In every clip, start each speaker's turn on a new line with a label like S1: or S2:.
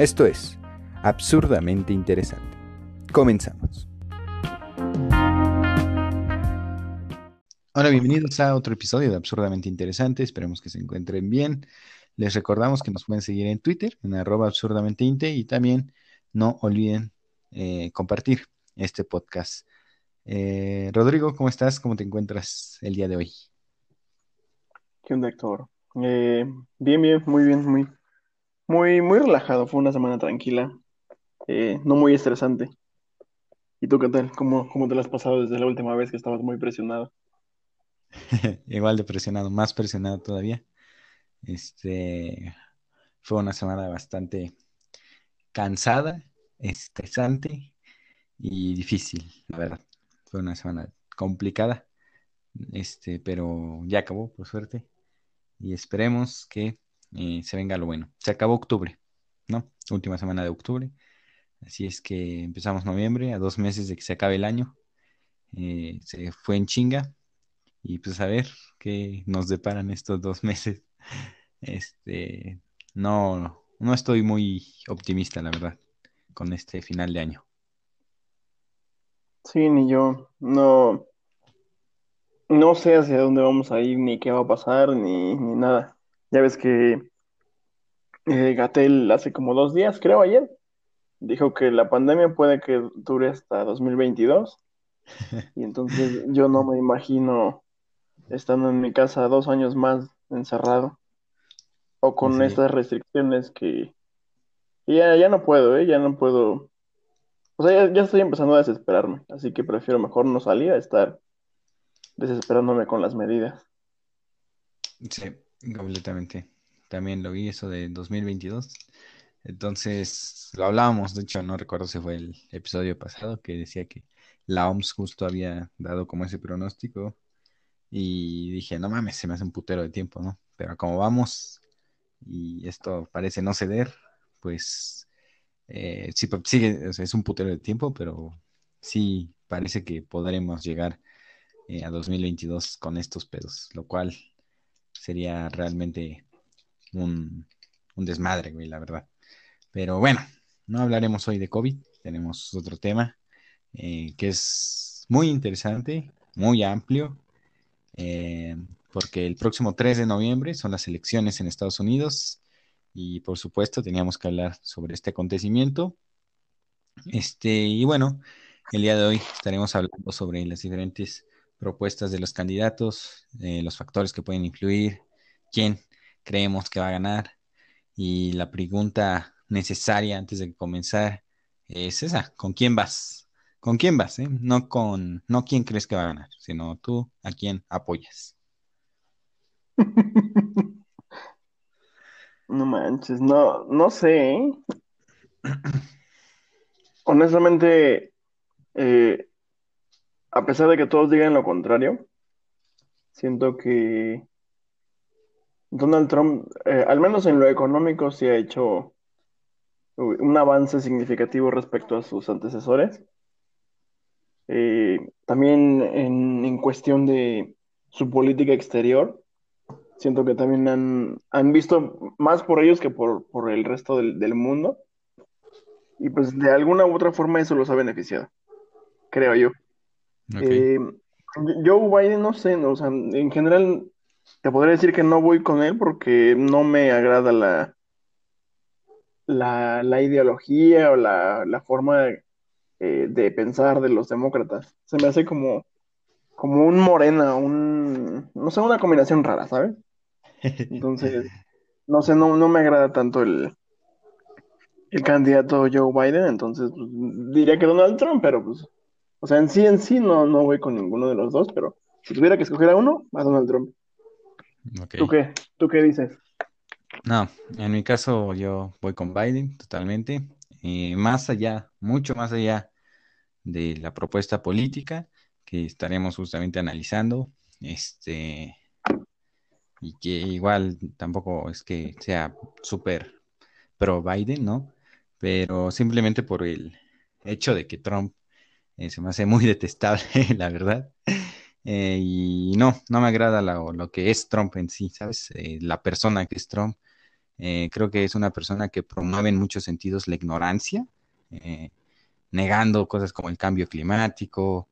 S1: Esto es absurdamente interesante. Comenzamos. Hola, bienvenidos a otro episodio de Absurdamente Interesante. Esperemos que se encuentren bien. Les recordamos que nos pueden seguir en Twitter, en arroba absurdamenteinter y también no olviden eh, compartir este podcast. Eh, Rodrigo, ¿cómo estás? ¿Cómo te encuentras el día de hoy?
S2: ¿Qué onda, Héctor? Eh, bien, bien, muy bien, muy, muy, muy relajado. Fue una semana tranquila, eh, no muy estresante. ¿Y tú qué tal? ¿Cómo, cómo te lo has pasado desde la última vez que estabas muy presionado?
S1: Igual de presionado, más presionado todavía. Este fue una semana bastante cansada, estresante y difícil, la verdad. Fue una semana complicada, este, pero ya acabó, por suerte y esperemos que eh, se venga lo bueno. Se acabó octubre, ¿no? Última semana de octubre. Así es que empezamos noviembre, a dos meses de que se acabe el año. Eh, se fue en chinga. Y pues a ver qué nos deparan estos dos meses. Este, no, no estoy muy optimista, la verdad, con este final de año.
S2: Sí, ni yo. No, no sé hacia dónde vamos a ir, ni qué va a pasar, ni, ni nada. Ya ves que eh, Gatel hace como dos días, creo ayer, dijo que la pandemia puede que dure hasta 2022. Y entonces yo no me imagino estando en mi casa dos años más encerrado o con estas restricciones que, ya, ya no puedo, ¿eh? Ya no puedo. O sea, ya, ya estoy empezando a desesperarme, así que prefiero mejor no salir a estar desesperándome con las medidas.
S1: Sí, completamente. También lo vi eso de 2022. Entonces, lo hablábamos, de hecho, no recuerdo si fue el episodio pasado que decía que la OMS justo había dado como ese pronóstico y dije, no mames, se me hace un putero de tiempo, ¿no? Pero como vamos y esto parece no ceder, pues eh, sí, pues, sigue, es un putero de tiempo, pero sí parece que podremos llegar eh, a 2022 con estos pedos, lo cual sería realmente un, desmadre, güey, la verdad. Pero bueno, no hablaremos hoy de COVID, tenemos otro tema eh, que es muy interesante, muy amplio, eh, porque el próximo 3 de noviembre son las elecciones en Estados Unidos y por supuesto teníamos que hablar sobre este acontecimiento. Este, y bueno, el día de hoy estaremos hablando sobre las diferentes propuestas de los candidatos, eh, los factores que pueden influir, quién creemos que va a ganar. Y la pregunta necesaria antes de comenzar es esa, ¿con quién vas? ¿Con quién vas? Eh? No con, no quién crees que va a ganar, sino tú a quién apoyas.
S2: No manches, no, no sé. ¿eh? Honestamente, eh, a pesar de que todos digan lo contrario, siento que Donald Trump, eh, al menos en lo económico, sí ha hecho un avance significativo respecto a sus antecesores. Eh, también en, cuestión de su política exterior, siento que también han, visto más por ellos que por, el resto del, del, mundo. Y pues de alguna u otra forma eso los ha beneficiado, creo yo. Eh, Joe Biden, no sé, o sea, en general te podría decir que no voy con él porque no me agrada la, la, ideología o la, forma eh, de, pensar de los demócratas. Se me hace como, como un morena, un, no sé, una combinación rara, ¿sabes? Entonces, no sé, no, no me agrada tanto el, el candidato Joe Biden, entonces pues, diría que Donald Trump, pero pues o sea, en sí, en sí no, no voy con ninguno de los dos, pero si tuviera que escoger a uno, a Donald Trump. ¿Tú qué? ¿Tú qué dices?
S1: No, en mi caso yo voy con Biden totalmente. Y más allá, mucho más allá de la propuesta política que estaremos justamente analizando, este, y que igual tampoco es que sea súper pro Biden, ¿no? Pero simplemente por el hecho de que Trump eh, se me hace muy detestable, la verdad. Eh, y no, no me agrada lo, que es Trump en sí, ¿sabes? Eh, la persona que es Trump. Creo que es una persona que promueve en muchos sentidos la ignorancia, negando cosas como el cambio climático,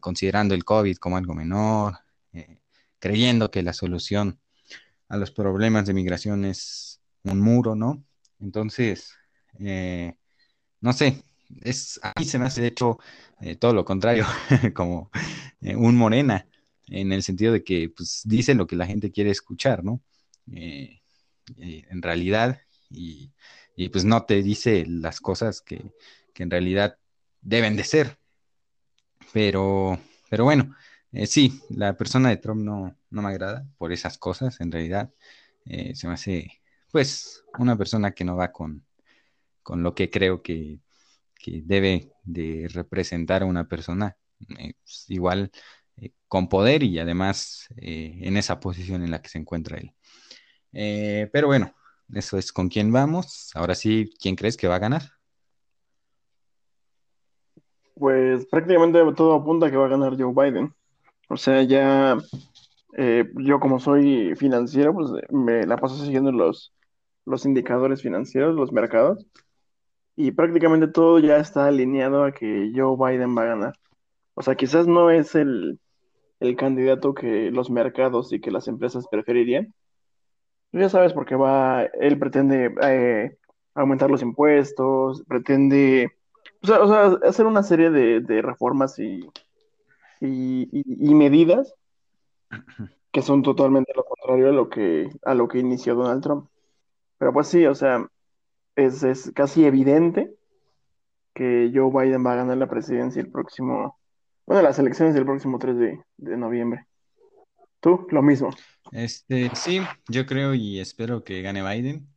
S1: considerando el COVID como algo menor, creyendo que la solución a los problemas de migración es un muro, ¿no? Entonces, no sé, es, a mí se me hace de hecho eh, todo lo contrario, como eh, un morena, en el sentido de que pues, dice lo que la gente quiere escuchar, ¿no? Eh, en realidad, y, pues no te dice las cosas que, en realidad deben de ser. Pero, pero bueno, sí, la persona de Trump no, no, me agrada por esas cosas, en realidad. se me hace, pues, una persona que no va con, con lo que creo que que debe de representar a una persona eh, pues, igual eh, con poder y además eh, en esa posición en la que se encuentra él. pero bueno, eso es con quién vamos. Ahora sí, ¿quién crees que va a ganar?
S2: Pues prácticamente todo apunta a que va a ganar Joe Biden. O sea, ya yo como soy financiero, pues me la paso siguiendo los, los indicadores financieros, los mercados y prácticamente todo ya está alineado a que Joe Biden va a ganar. O sea, quizás no es el, candidato que los mercados y que las empresas preferirían. Ya sabes, porque va, él pretende eh, aumentar los impuestos, pretende, o sea, hacer una serie de, reformas y, y, medidas que son totalmente lo contrario a lo que, a lo que inició Donald Trump. Pero pues sí, o sea, es, casi evidente que Joe Biden va a ganar la presidencia el próximo, bueno, las elecciones del próximo 3 de, noviembre. ¿Tú? Lo mismo.
S1: Este, sí, yo creo y espero que gane Biden.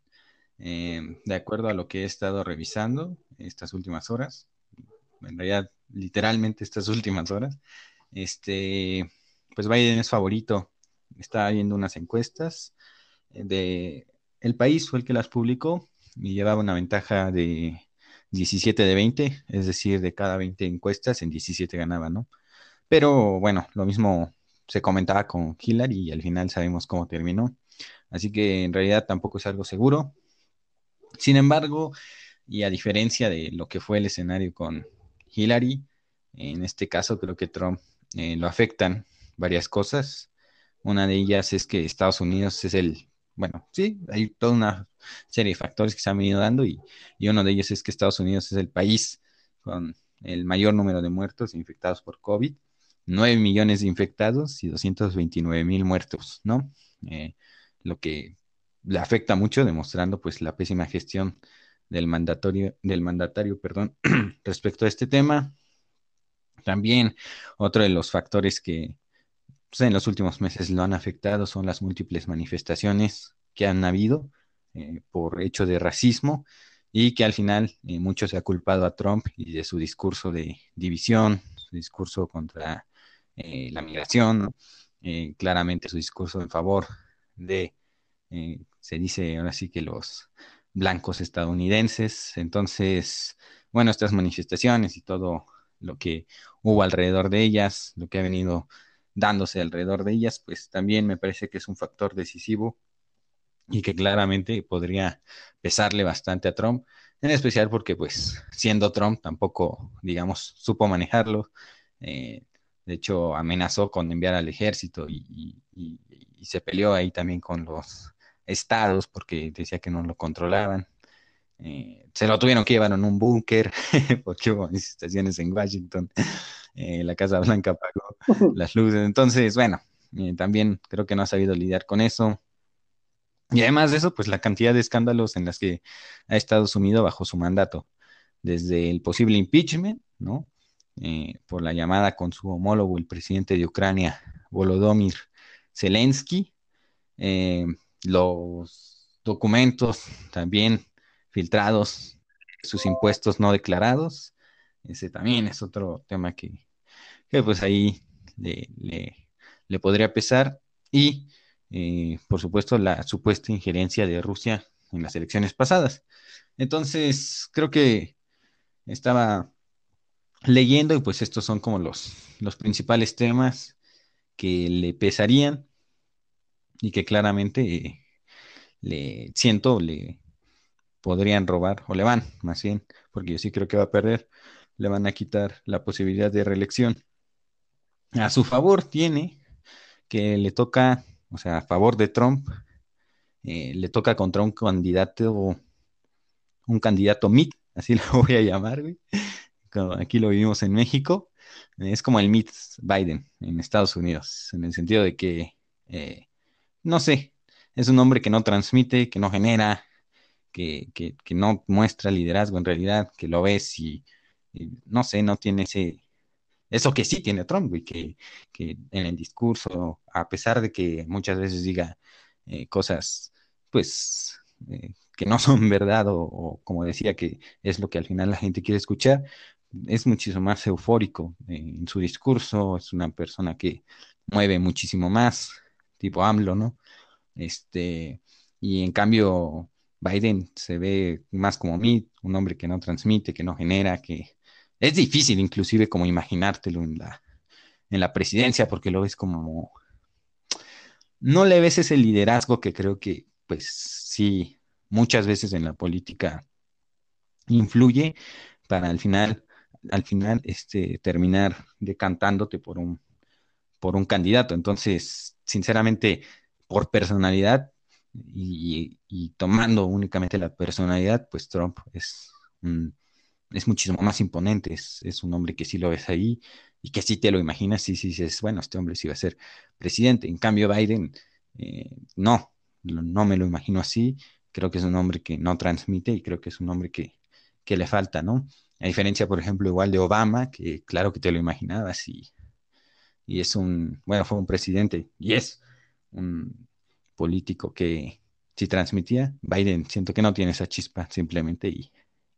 S1: Eh, de acuerdo a lo que he estado revisando estas últimas horas, en realidad literalmente estas últimas horas, este, pues Biden es favorito. Está viendo unas encuestas de El País fue el que las publicó y llevaba una ventaja de 17 de 20, es decir, de cada 20 encuestas, en 17 ganaba, ¿no? Pero bueno, lo mismo se comentaba con Hillary y al final sabemos cómo terminó. Así que en realidad tampoco es algo seguro. Sin embargo, y a diferencia de lo que fue el escenario con Hillary, en este caso creo que Trump eh, lo afectan varias cosas. Una de ellas es que Estados Unidos es el bueno, sí, hay toda una serie de factores que se han venido dando y, uno de ellos es que Estados Unidos es el país con el mayor número de muertos infectados por COVID, 9 millones de infectados y 229 mil muertos, ¿no? Eh, lo que le afecta mucho, demostrando pues la pésima gestión del mandatorio, del mandatario, perdón, respecto a este tema. También otro de los factores que pues, en los últimos meses lo han afectado son las múltiples manifestaciones que han habido eh, por hecho de racismo y que al final eh, mucho se ha culpado a Trump y de su discurso de división, su discurso contra eh, la migración, claramente su discurso en favor de, se dice ahora sí que los blancos estadounidenses. Entonces, bueno, estas manifestaciones y todo lo que hubo alrededor de ellas, lo que ha venido dándose alrededor de ellas, pues también me parece que es un factor decisivo y que claramente podría pesarle bastante a Trump, en especial porque pues siendo Trump tampoco, digamos, supo manejarlo. Eh, de hecho, amenazó con enviar al ejército y, se peleó ahí también con los estados porque decía que no lo controlaban. Eh, se lo tuvieron que llevar en un búnker porque hubo manifestaciones en Washington. Eh, la Casa Blanca apagó las luces. Entonces, bueno, eh, también creo que no ha sabido lidiar con eso. Y además de eso, pues la cantidad de escándalos en las que ha estado sumido bajo su mandato, desde el posible impeachment, ¿no? Eh, por la llamada con su homólogo, el presidente de Ucrania, Volodymyr Zelensky, los documentos también filtrados, sus impuestos no declarados, ese también es otro tema que, pues ahí le, podría pesar. Y, eh, por supuesto, la supuesta injerencia de Rusia en las elecciones pasadas. Entonces, creo que estaba leyendo y pues estos son como los, los principales temas que le pesarían y que claramente le siento, le podrían robar, o le van, más bien, porque yo sí creo que va a perder, le van a quitar la posibilidad de reelección. A su favor tiene que le toca, o sea, a favor de Trump, eh, le toca contra un candidato, un candidato MIT, así lo voy a llamar, güey. Aquí lo vivimos en México. Es como el MIT Biden en Estados Unidos, en el sentido de que, eh, no sé, es un hombre que no transmite, que no genera, que, no muestra liderazgo en realidad, que lo ves y, no sé, no tiene ese, eso que sí tiene Trump, güey, que, que en el discurso, a pesar de que muchas veces diga eh, cosas, pues, eh, que no son verdad o, como decía, que es lo que al final la gente quiere escuchar, es muchísimo más eufórico en su discurso, es una persona que mueve muchísimo más, tipo AMLO, ¿no? Este, y en cambio, Biden se ve más como un hombre que no transmite, que no genera, que es difícil inclusive como imaginártelo en la, en la presidencia, porque lo ves como, no le ves ese liderazgo que creo que, pues sí, muchas veces en la política influye para al final, al final, este, terminar decantándote por un, por un candidato. Entonces, sinceramente, por personalidad y, tomando únicamente la personalidad, pues Trump es, es muchísimo más imponente, es, un hombre que sí lo ves ahí y que sí te lo imaginas, sí, sí dices, bueno, este hombre sí va a ser presidente. En cambio, Biden, eh, no, no me lo imagino así. Creo que es un hombre que no transmite y creo que es un hombre que, que le falta, ¿no? A diferencia, por ejemplo, igual de Obama, que claro que te lo imaginabas y, y es un, bueno, fue un presidente y es un político que si transmitía, Biden siento que no tiene esa chispa simplemente y,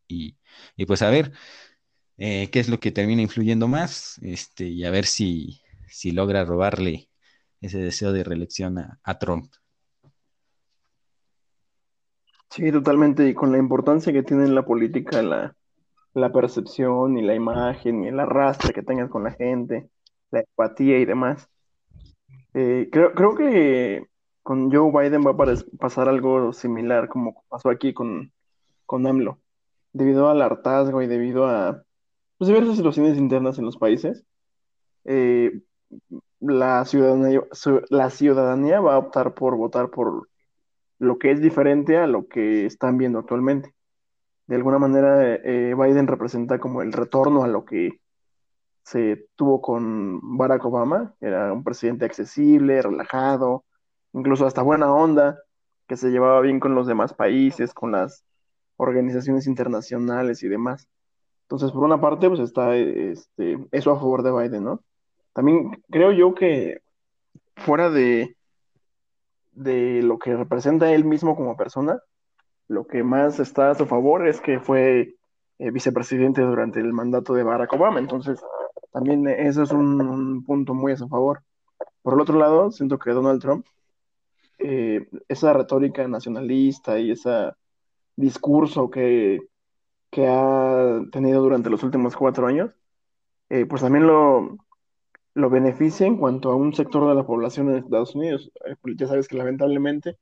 S1: y, pues a ver eh, qué es lo que termina influyendo más este, y a ver si, si logra robarle ese deseo de reelección a, Trump.
S2: Sí, totalmente, y con la importancia que tiene en la política la, la percepción y la imagen y el arrastre que tengas con la gente, la empatía y demás. Eh, creo, creo que con Joe Biden va a pasar algo similar como pasó aquí con, con AMLO. Debido al hartazgo y debido a pues, diversas situaciones internas en los países, eh, la, ciudadanía, la ciudadanía va a optar por votar por lo que es diferente a lo que están viendo actualmente. De alguna manera, eh, Biden representa como el retorno a lo que se tuvo con Barack Obama. Era un presidente accesible, relajado, incluso hasta buena onda, que se llevaba bien con los demás países, con las organizaciones internacionales y demás. Entonces, por una parte, pues está este, eso a favor de Biden, ¿no? También creo yo que fuera de, de lo que representa él mismo como persona, lo que más está a su favor es que fue eh, vicepresidente durante el mandato de Barack Obama. Entonces, también eso es un, punto muy a su favor. Por el otro lado, siento que Donald Trump, eh, esa retórica nacionalista y ese discurso que, que, ha tenido durante los últimos cuatro años, eh, pues también lo, lo beneficia en cuanto a un sector de la población en Estados Unidos. Eh, ya sabes que lamentablemente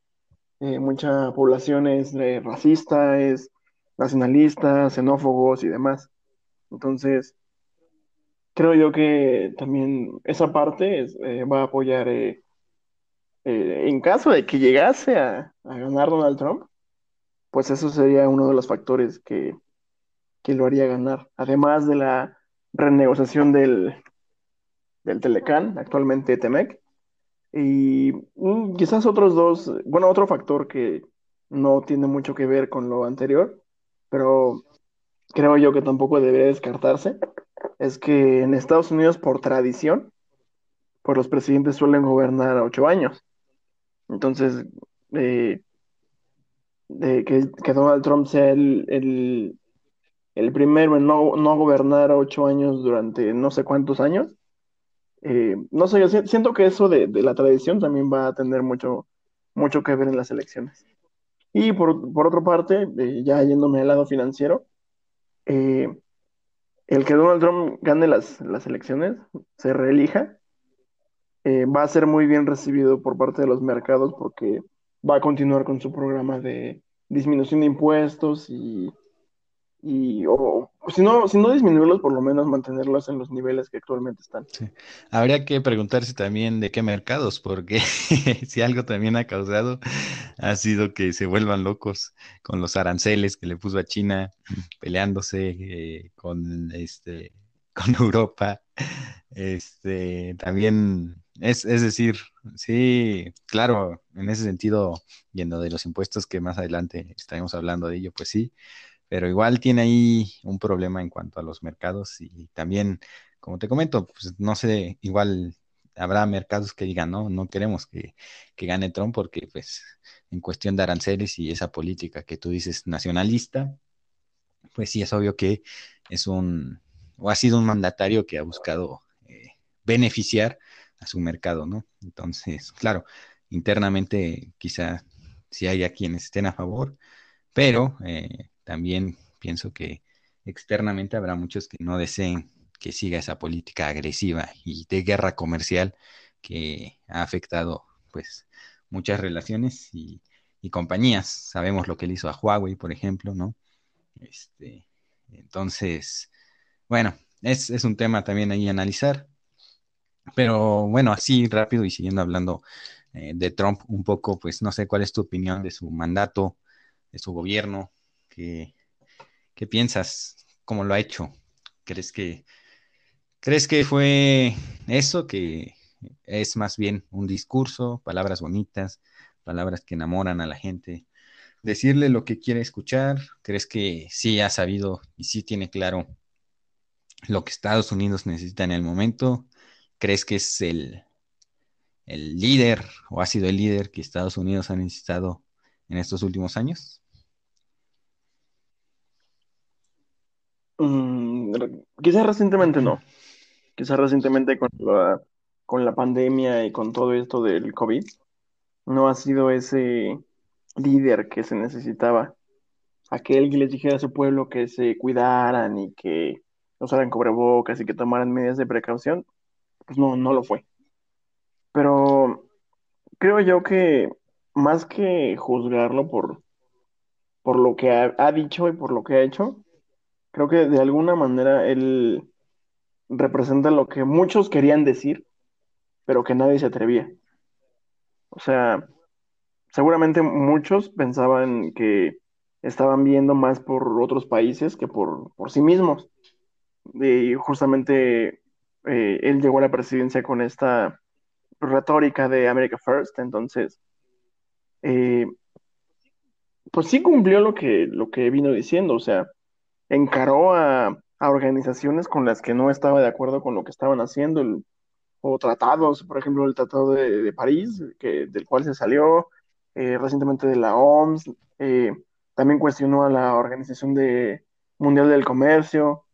S2: mucha población es racista, es nacionalista, xenófobos y demás. Entonces, creo yo que también esa parte eh, va a apoyar, eh, eh, en caso de que llegase a, ganar Donald Trump, pues eso sería uno de los factores que, que lo haría ganar, además de la renegociación del, del Telecán, actualmente Temec, y quizás otros dos, bueno, otro factor que no tiene mucho que ver con lo anterior, pero creo yo que tampoco debería descartarse, es que en Estados Unidos, por tradición, pues los presidentes suelen gobernar a ocho años. Entonces, eh, que, Donald Trump sea el, el, primero en no, no, gobernar ocho años durante no sé cuántos años, eh, no sé, yo siento que eso de, la tradición también va a tener mucho, mucho que ver en las elecciones. Y por, por otra parte, eh, ya yéndome al lado financiero, el que Donald Trump gane las, las elecciones, se reelija, eh, va a ser muy bien recibido por parte de los mercados porque va a continuar con su programa de disminución de impuestos y, y o, si no, si no disminuirlos, por lo menos mantenerlos en los niveles que actualmente están.
S1: Habría que preguntarse también de qué mercados, porque si algo también ha causado ha sido que se vuelvan locos con los aranceles que le puso a China, peleándose eh, con este con Europa. Este también es, es decir, sí, claro, en ese sentido, yendo de los impuestos que más adelante estaremos hablando de ello, pues sí, pero igual tiene ahí un problema en cuanto a los mercados y también, como te comento, pues no sé, igual habrá mercados que digan, no, no queremos que, que gane Trump porque pues en cuestión de aranceles y esa política que tú dices nacionalista, pues sí es obvio que es un, o ha sido un mandatario que ha buscado eh, beneficiar a su mercado, ¿no? Entonces, claro, internamente quizá si haya quienes estén a favor, pero eh, también pienso que externamente habrá muchos que no deseen que siga esa política agresiva y de guerra comercial que ha afectado pues muchas relaciones y, compañías. Sabemos lo que le hizo a Huawei, por ejemplo, ¿no? Este, entonces, bueno, es, un tema también ahí analizar. Pero bueno, así rápido y siguiendo hablando eh, de Trump un poco, pues no sé cuál es tu opinión de su mandato, de su gobierno, qué, qué piensas, cómo lo ha hecho. ¿Crees que, crees que fue eso, que es más bien un discurso, palabras bonitas, palabras que enamoran a la gente? Decirle lo que quiere escuchar, ¿crees que sí ha sabido y sí tiene claro lo que Estados Unidos necesita en el momento? ¿Crees que es el, el líder o ha sido el líder que Estados Unidos ha necesitado en estos últimos años?
S2: Mm, quizás recientemente no. Quizás recientemente con la, con la pandemia y con todo esto del COVID, no ha sido ese líder que se necesitaba. Aquel que les dijera a su pueblo que se cuidaran y que usaran cubrebocas y que tomaran medidas de precaución, pues no, no lo fue. Pero creo yo que más que juzgarlo por, por lo que ha, dicho y por lo que ha hecho, creo que de alguna manera él representa lo que muchos querían decir, pero que nadie se atrevía. O sea, seguramente muchos pensaban que estaban viendo más por otros países que por, por sí mismos. Y justamente eh, él llegó a la presidencia con esta retórica de America First, entonces, eh, pues sí cumplió lo que, lo que vino diciendo, o sea, encaró a, a organizaciones con las que no estaba de acuerdo con lo que estaban haciendo, el- o tratados, por ejemplo, el Tratado de, de París, que, del cual se salió, eh, recientemente de la OMS, eh, también cuestionó a la Organización de, Mundial del Comercio,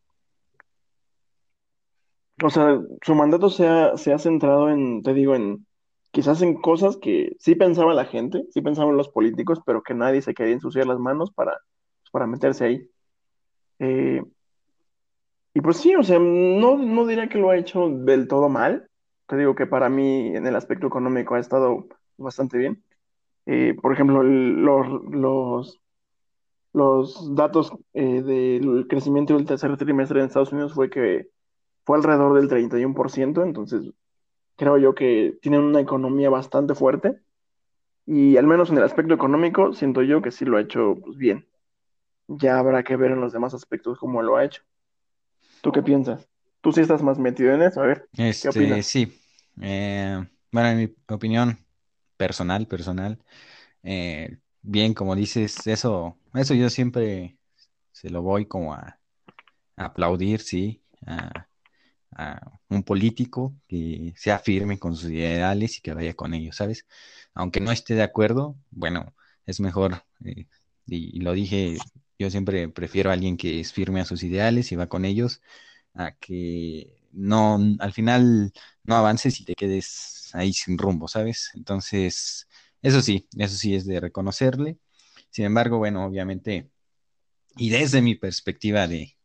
S2: o sea, su mandato se ha, se ha centrado en, te digo, en quizás en cosas que sí pensaba la gente, sí pensaban los políticos, pero que nadie se quería ensuciar las manos para, para meterse ahí. Eh, y pues sí, o sea, no, no diría que lo ha hecho del todo mal. Te digo que para mí en el aspecto económico ha estado bastante bien. Eh, por ejemplo, los, los, los datos eh, del crecimiento del tercer trimestre en Estados Unidos fue que fue alrededor del 31%, entonces creo yo que tienen una economía bastante fuerte y al menos en el aspecto económico siento yo que sí lo ha hecho pues, bien. Ya habrá que ver en los demás aspectos cómo lo ha hecho. ¿Tú qué piensas? Tú sí estás más metido en eso, a ver, ¿qué
S1: Este,
S2: opinas?
S1: sí. Eh, bueno, en mi opinión personal, personal, eh, bien, como dices, eso, eso yo siempre se lo voy como a, a aplaudir, sí, a, a un político que sea firme con sus ideales y que vaya con ellos, ¿sabes? Aunque no esté de acuerdo, bueno, es mejor, eh, y, y lo dije, yo siempre prefiero a alguien que es firme a sus ideales y va con ellos, a que no, al final no avances y te quedes ahí sin rumbo, ¿sabes? Entonces, eso sí, eso sí es de reconocerle. Sin embargo, bueno, obviamente, y desde mi perspectiva de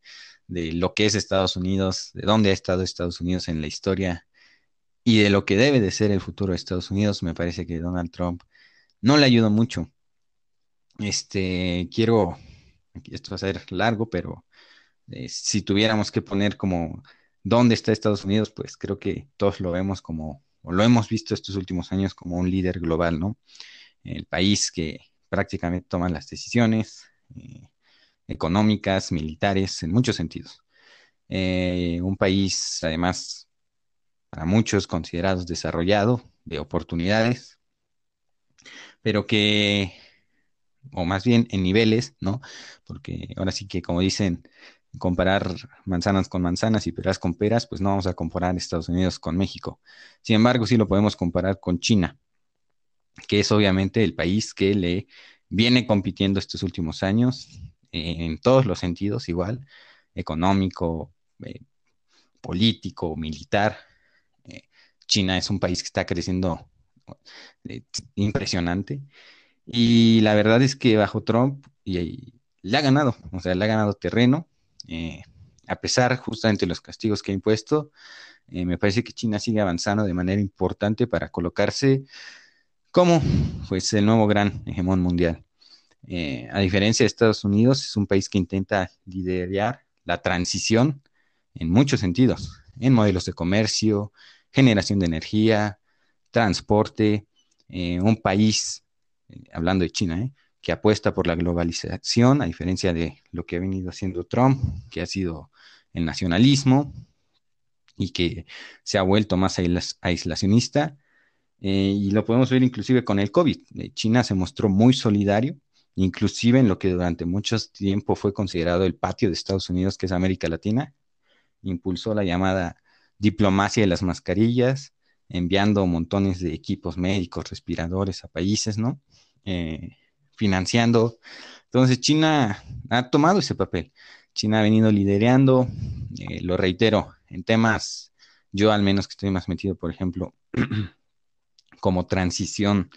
S1: de lo que es Estados Unidos, de dónde ha estado Estados Unidos en la historia y de lo que debe de ser el futuro de Estados Unidos, me parece que Donald Trump no le ayudó mucho. Este, quiero, esto va a ser largo, pero eh, si tuviéramos que poner como dónde está Estados Unidos, pues creo que todos lo vemos como, o lo hemos visto estos últimos años como un líder global, ¿no? El país que prácticamente toma las decisiones eh, económicas, militares, en muchos sentidos. Eh, un país, además, para muchos considerados desarrollado, de oportunidades, pero que, o más bien en niveles, ¿no? Porque ahora sí que, como dicen, comparar manzanas con manzanas y peras con peras, pues no vamos a comparar Estados Unidos con México. Sin embargo, sí lo podemos comparar con China, que es obviamente el país que le viene compitiendo estos últimos años en todos los sentidos, igual, económico, eh, político, militar. Eh, China es un país que está creciendo eh, impresionante. Y la verdad es que bajo Trump y, le ha ganado, o sea, le ha ganado terreno. a pesar justamente de los castigos que ha impuesto, me parece que China sigue avanzando de manera importante para colocarse como pues el nuevo gran hegemón mundial. Eh, a diferencia de Estados Unidos, es un país que intenta liderar la transición en muchos sentidos, en modelos de comercio, generación de energía, transporte, eh, un país, eh, hablando de China, que apuesta por la globalización, a diferencia de lo que ha venido haciendo Trump, que ha sido el nacionalismo y que se ha vuelto más aislacionista. y lo podemos ver inclusive con el COVID. China se mostró muy solidario inclusive en lo que durante mucho tiempo fue considerado el patio de Estados Unidos, que es América Latina, impulsó la llamada diplomacia de las mascarillas, enviando montones de equipos médicos, respiradores a países, ¿no? Eh, financiando. Entonces China ha tomado ese papel. China ha venido liderando, eh, lo reitero, en temas, yo al menos que estoy más metido, por ejemplo, como transición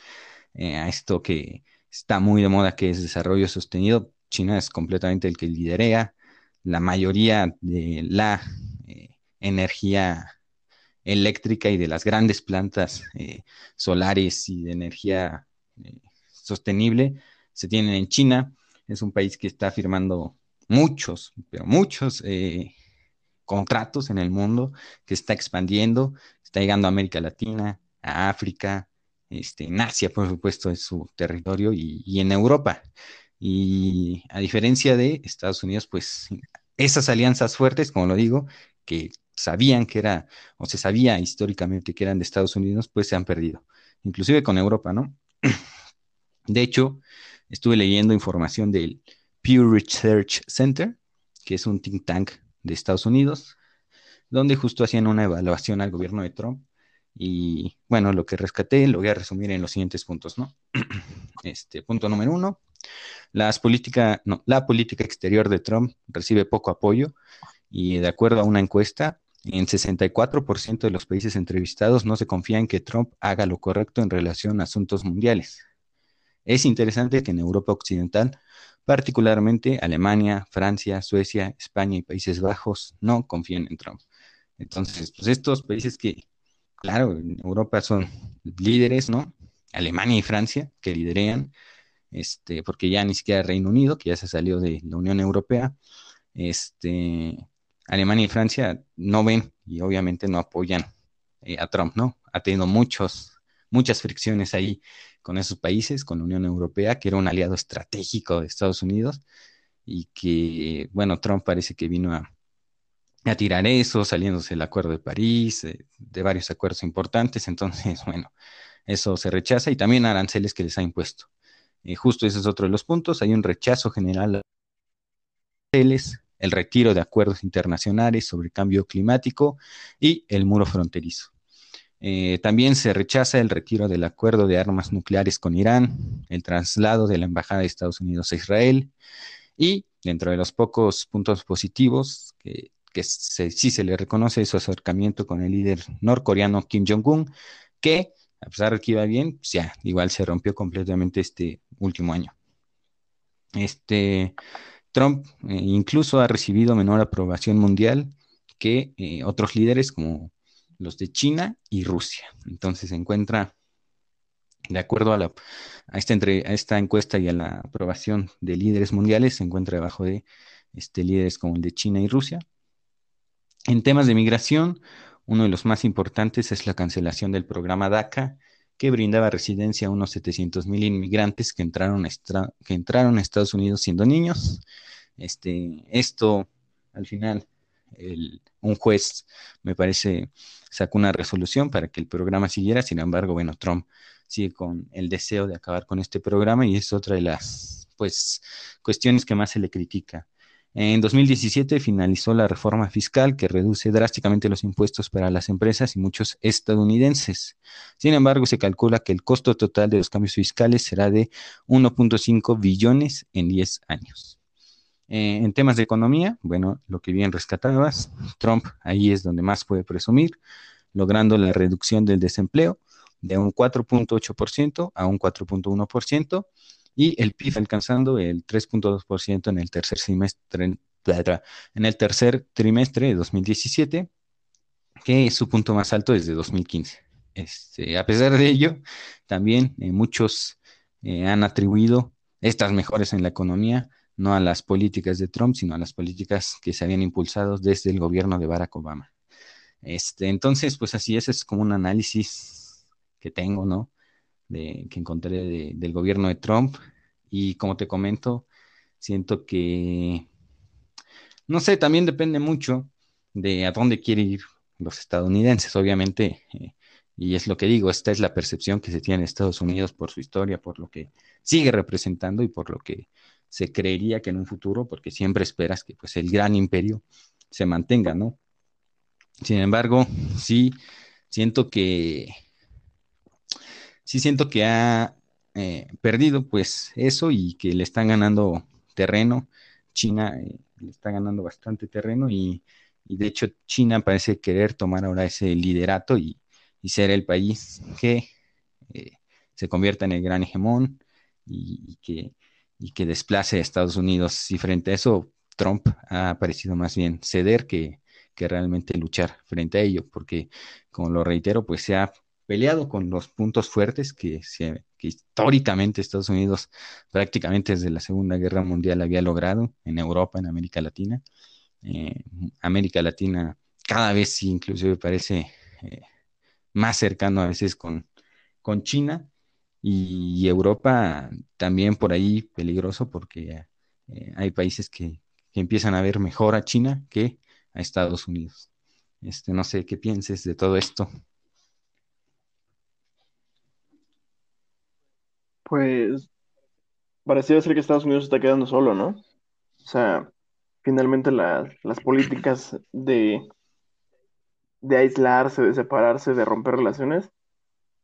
S1: eh, a esto que está muy de moda que es desarrollo sostenido. China es completamente el que liderea la mayoría de la eh, energía eléctrica y de las grandes plantas eh, solares y de energía eh, sostenible se tienen en China. Es un país que está firmando muchos, pero muchos contratos en el mundo, que está expandiendo, está llegando a América Latina, a África, este, en Asia, por supuesto, es su territorio, y, en Europa. Y a diferencia de Estados Unidos, pues esas alianzas fuertes, como lo digo, que sabían que era, o se sabía históricamente que eran de Estados Unidos, pues se han perdido, inclusive con Europa, ¿no? De hecho, estuve leyendo información del Pew Research Center, que es un think tank de Estados Unidos, donde justo hacían una evaluación al gobierno de Trump y bueno, lo que rescaté lo voy a resumir en los siguientes puntos, ¿no? Este, punto número uno, las política, no, la política exterior de Trump recibe poco apoyo y de acuerdo a una encuesta, en 64% de los países entrevistados no se confía en que Trump haga lo correcto en relación a asuntos mundiales. Es interesante que en Europa Occidental, particularmente Alemania, Francia, Suecia, España y Países Bajos, no confían en Trump. Entonces, pues estos países que claro, Europa son líderes, ¿no? Alemania y Francia, que liderean, este, porque ya ni siquiera Reino Unido, que ya se salió de la Unión Europea, este, Alemania y Francia no ven y obviamente no apoyan eh, a Trump, ¿no? Ha tenido muchos, muchas fricciones ahí con esos países, con la Unión Europea, que era un aliado estratégico de Estados Unidos y que, bueno, Trump parece que vino a, a tirar eso, saliéndose el Acuerdo de París, eh, de varios acuerdos importantes. Entonces, bueno, eso se rechaza y también aranceles que les ha impuesto. Eh, justo ese es otro de los puntos. Hay un rechazo general a aranceles, el retiro de acuerdos internacionales sobre cambio climático y el muro fronterizo. Eh, también se rechaza el retiro del acuerdo de armas nucleares con Irán, el traslado de la Embajada de Estados Unidos a Israel y, dentro de los pocos puntos positivos que que sí se le reconoce su acercamiento con el líder norcoreano Kim Jong-un, que a pesar de que iba bien, pues ya igual se rompió completamente este último año. Este Trump eh, incluso ha recibido menor aprobación mundial que eh, otros líderes como los de China y Rusia. Entonces se encuentra De acuerdo a, la, esta encuesta y a la aprobación de líderes mundiales, se encuentra debajo de este, líderes como el de China y Rusia. En temas de migración, uno de los más importantes es la cancelación del programa DACA, que brindaba residencia a unos 700.000 inmigrantes que entraron, a, que entraron a Estados Unidos siendo niños. Este, esto, al final, el, un juez, me parece, sacó una resolución para que el programa siguiera. Sin embargo, bueno, Trump sigue con el deseo de acabar con este programa y es otra de las, pues, cuestiones que más se le critica. En 2017 finalizó la reforma fiscal que reduce drásticamente los impuestos para las empresas y muchos estadounidenses. Sin embargo, se calcula que el costo total de los cambios fiscales será de 1.5 billones en 10 años. Eh, en temas de economía, bueno, lo que bien rescatabas, Trump ahí es donde más puede presumir, logrando la reducción del desempleo de un 4.8% a un 4.1% y el PIB alcanzando el 3.2% en el tercer semestre, en el tercer trimestre de 2017, que es su punto más alto desde 2015. Este, a pesar de ello, también eh, muchos eh, han atribuido estas mejoras en la economía no a las políticas de Trump, sino a las políticas que se habían impulsado desde el gobierno de Barack Obama. Este, entonces, pues así es, es como un análisis que tengo, ¿no? De, que encontré del gobierno de Trump. Y como te comento, siento que, no sé, también depende mucho de a dónde quiere ir los estadounidenses, obviamente. Eh, y es lo que digo, esta es la percepción que se tiene en Estados Unidos por su historia, por lo que sigue representando y por lo que se creería que en un futuro, porque siempre esperas que pues el gran imperio se mantenga, ¿no? Sin embargo, sí siento que sí siento que ha eh, perdido pues eso y que le están ganando terreno. China eh, le está ganando bastante terreno y, de hecho China parece querer tomar ahora ese liderato y, ser el país que eh, se convierta en el gran hegemón y, que, y que desplace a Estados Unidos. Y frente a eso, Trump ha parecido más bien ceder que, que realmente luchar frente a ello, porque, como lo reitero, pues se ha peleado con los puntos fuertes que, históricamente Estados Unidos prácticamente desde la Segunda Guerra Mundial había logrado en Europa, en América Latina. Eh, América Latina cada vez sí, inclusive parece eh, más cercano a veces con, con China y, Europa también por ahí peligroso porque eh, hay países que, que, empiezan a ver mejor a China que a Estados Unidos. Este, no sé qué pienses de todo esto.
S2: Pues parecía ser que Estados Unidos está quedando solo, ¿no? O sea, finalmente las políticas de, de aislarse, de separarse, de romper relaciones,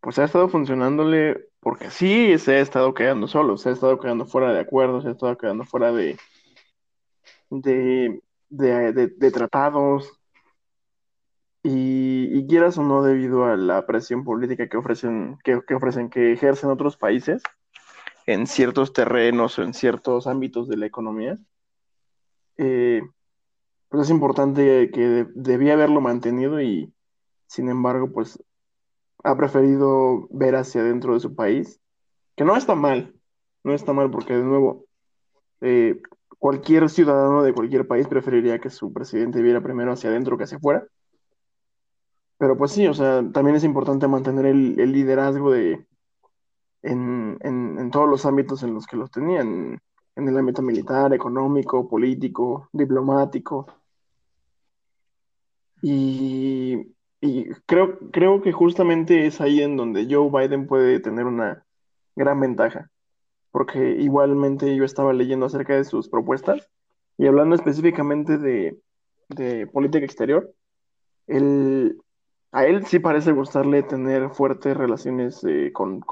S2: pues ha estado funcionándole porque sí se ha estado quedando solo, se ha estado quedando fuera de acuerdos, se ha estado quedando fuera de, de, de, tratados. Y, y, quieras o no, debido a la presión política que ofrecen, que, que ofrecen, que ejercen otros países en ciertos terrenos o en ciertos ámbitos de la economía, eh, pues es importante que debía haberlo mantenido y, sin embargo, pues ha preferido ver hacia adentro de su país, que no está mal, no está mal porque, de nuevo, eh, cualquier ciudadano de cualquier país preferiría que su presidente viera primero hacia adentro que hacia afuera. Pero pues sí, o sea, también es importante mantener el, liderazgo de, en, en, todos los ámbitos en los que los tenían, en el ámbito militar, económico, político, diplomático. Y, y creo, creo que justamente es ahí en donde Joe Biden puede tener una gran ventaja, porque igualmente yo estaba leyendo acerca de sus propuestas y hablando específicamente de, de política exterior, el, a él sí parece gustarle tener fuertes relaciones eh, con,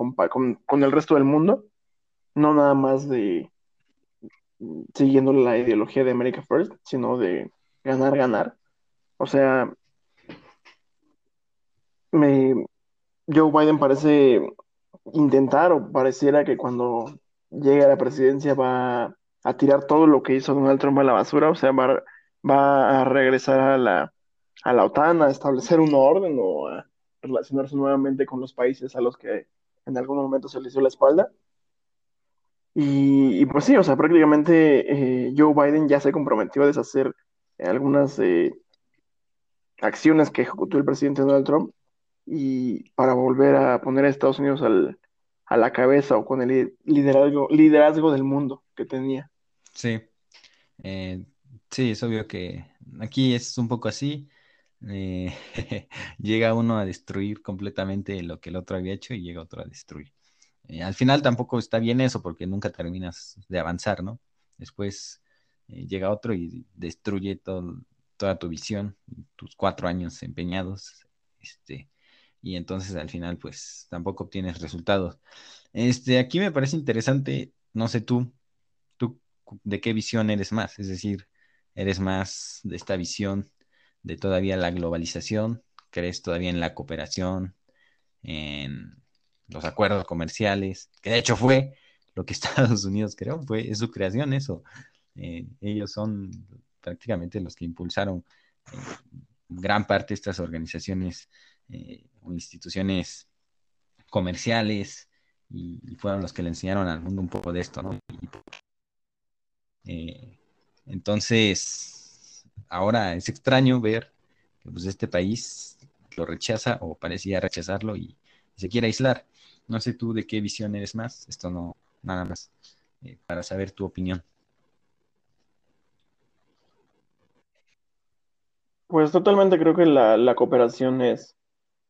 S2: el resto del mundo, no nada más de siguiendo la ideología de America First, sino de ganar, ganar. O sea, me, Joe Biden parece intentar o pareciera que cuando llegue a la presidencia va a tirar todo lo que hizo Donald Trump a la basura, o sea, va, va a regresar a la a la OTAN a establecer un orden o a relacionarse nuevamente con los países a los que en algún momento se le hizo la espalda. Y, y pues sí, o sea, prácticamente eh, Joe Biden ya se comprometió a deshacer algunas eh, acciones que ejecutó el presidente Donald Trump y para volver a poner a Estados Unidos al, a la cabeza o con el liderazgo, liderazgo del mundo que tenía.
S1: Sí, eh, sí, es obvio que aquí es un poco así. Eh, llega uno a destruir completamente lo que el otro había hecho y llega otro a destruir. Eh, al final tampoco está bien eso porque nunca terminas de avanzar, ¿no? Después llega otro y destruye toda tu visión, tus cuatro años empeñados, este, y entonces al final pues tampoco obtienes resultados. Este, aquí me parece interesante, no sé tú, tú de qué visión eres más, es decir, eres más de esta visión de todavía la globalización, crees todavía en la cooperación, en los acuerdos comerciales, que de hecho fue lo que Estados Unidos creó, fue su creación eso. Eh, ellos son prácticamente los que impulsaron eh, gran parte de estas organizaciones eh, instituciones comerciales y, fueron los que le enseñaron al mundo un poco de esto, ¿no? Entonces, ahora es extraño ver que pues, este país lo rechaza o parecía rechazarlo y, se quiere aislar. No sé tú de qué visión eres más, esto no, nada más, eh, para saber tu opinión.
S2: Pues totalmente creo que la, cooperación es,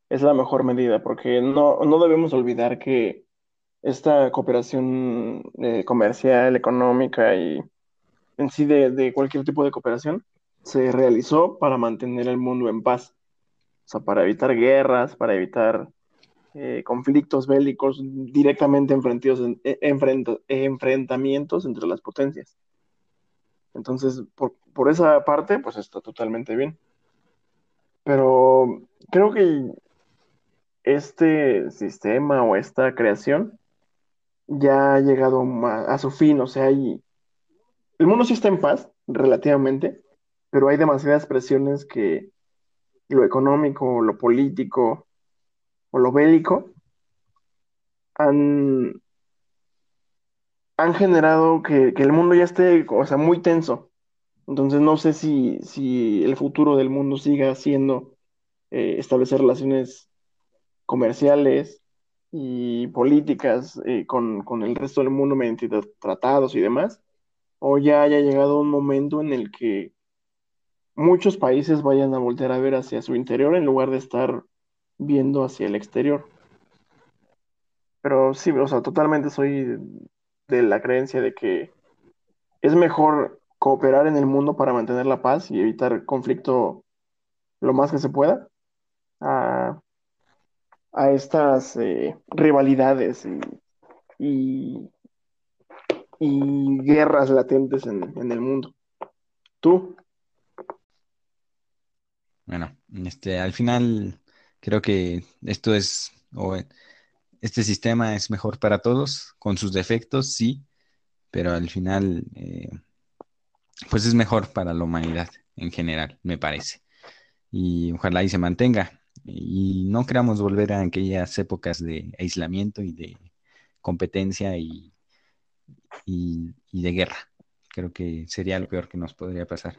S2: es la mejor medida, porque no, no debemos olvidar que esta cooperación eh, comercial, económica y en sí de, cualquier tipo de cooperación se realizó para mantener el mundo en paz, o sea, para evitar guerras, para evitar eh, conflictos bélicos directamente enfrentados, eh, enfrentamientos entre las potencias. Entonces, por, por esa parte, pues está totalmente bien. Pero creo que este sistema o esta creación ya ha llegado a, su fin, o sea, el mundo sí está en paz, relativamente, pero hay demasiadas presiones que lo económico, lo político o lo bélico han, han generado que, el mundo ya esté, o sea, muy tenso. Entonces no sé si, si el futuro del mundo siga siendo eh, establecer relaciones comerciales y políticas eh, con, el resto del mundo mediante tratados y demás, o ya haya llegado un momento en el que muchos países vayan a voltear a ver hacia su interior en lugar de estar viendo hacia el exterior. Pero sí, o sea, totalmente soy de la creencia de que es mejor cooperar en el mundo para mantener la paz y evitar conflicto lo más que se pueda, a a estas eh, rivalidades y, y, guerras latentes en, el mundo. ¿Tú?
S1: Bueno, este, al final creo que esto es, o este sistema es mejor para todos, con sus defectos, sí, pero al final, eh, pues es mejor para la humanidad en general, me parece. Y ojalá y se mantenga y no queramos volver a aquellas épocas de aislamiento y de competencia y, y, de guerra. Creo que sería lo peor que nos podría pasar.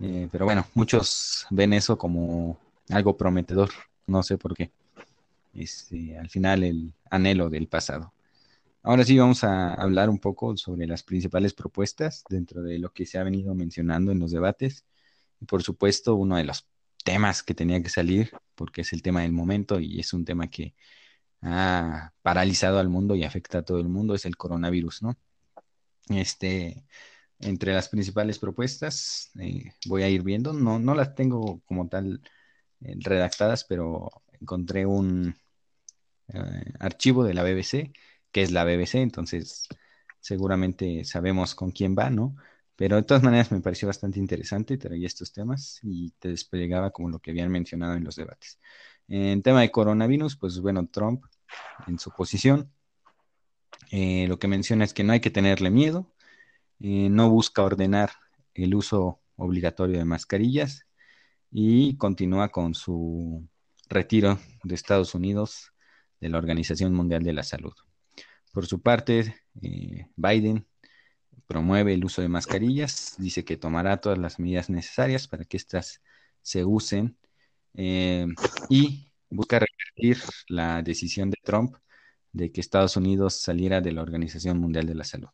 S1: Eh, pero bueno, muchos ven eso como algo prometedor, no sé por qué. Es este, al final el anhelo del pasado. Ahora sí vamos a hablar un poco sobre las principales propuestas dentro de lo que se ha venido mencionando en los debates. Y por supuesto, uno de los temas que tenía que salir, porque es el tema del momento y es un tema que ha paralizado al mundo y afecta a todo el mundo, es el coronavirus, ¿no? Este, entre las principales propuestas, eh, voy a ir viendo, no, no las tengo como tal eh, redactadas, pero encontré un eh, archivo de la BBC, que es la BBC, entonces seguramente sabemos con quién va, ¿no? Pero de todas maneras me pareció bastante interesante, traía estos temas y te desplegaba como lo que habían mencionado en los debates. En tema de coronavirus, pues bueno, Trump en su posición, lo que menciona es que no hay que tenerle miedo, eh, no busca ordenar el uso obligatorio de mascarillas y continúa con su retiro de Estados Unidos de la Organización Mundial de la Salud. Por su parte, eh, Biden promueve el uso de mascarillas, dice que tomará todas las medidas necesarias para que éstas se usen eh, y busca revertir la decisión de Trump de que Estados Unidos saliera de la Organización Mundial de la Salud.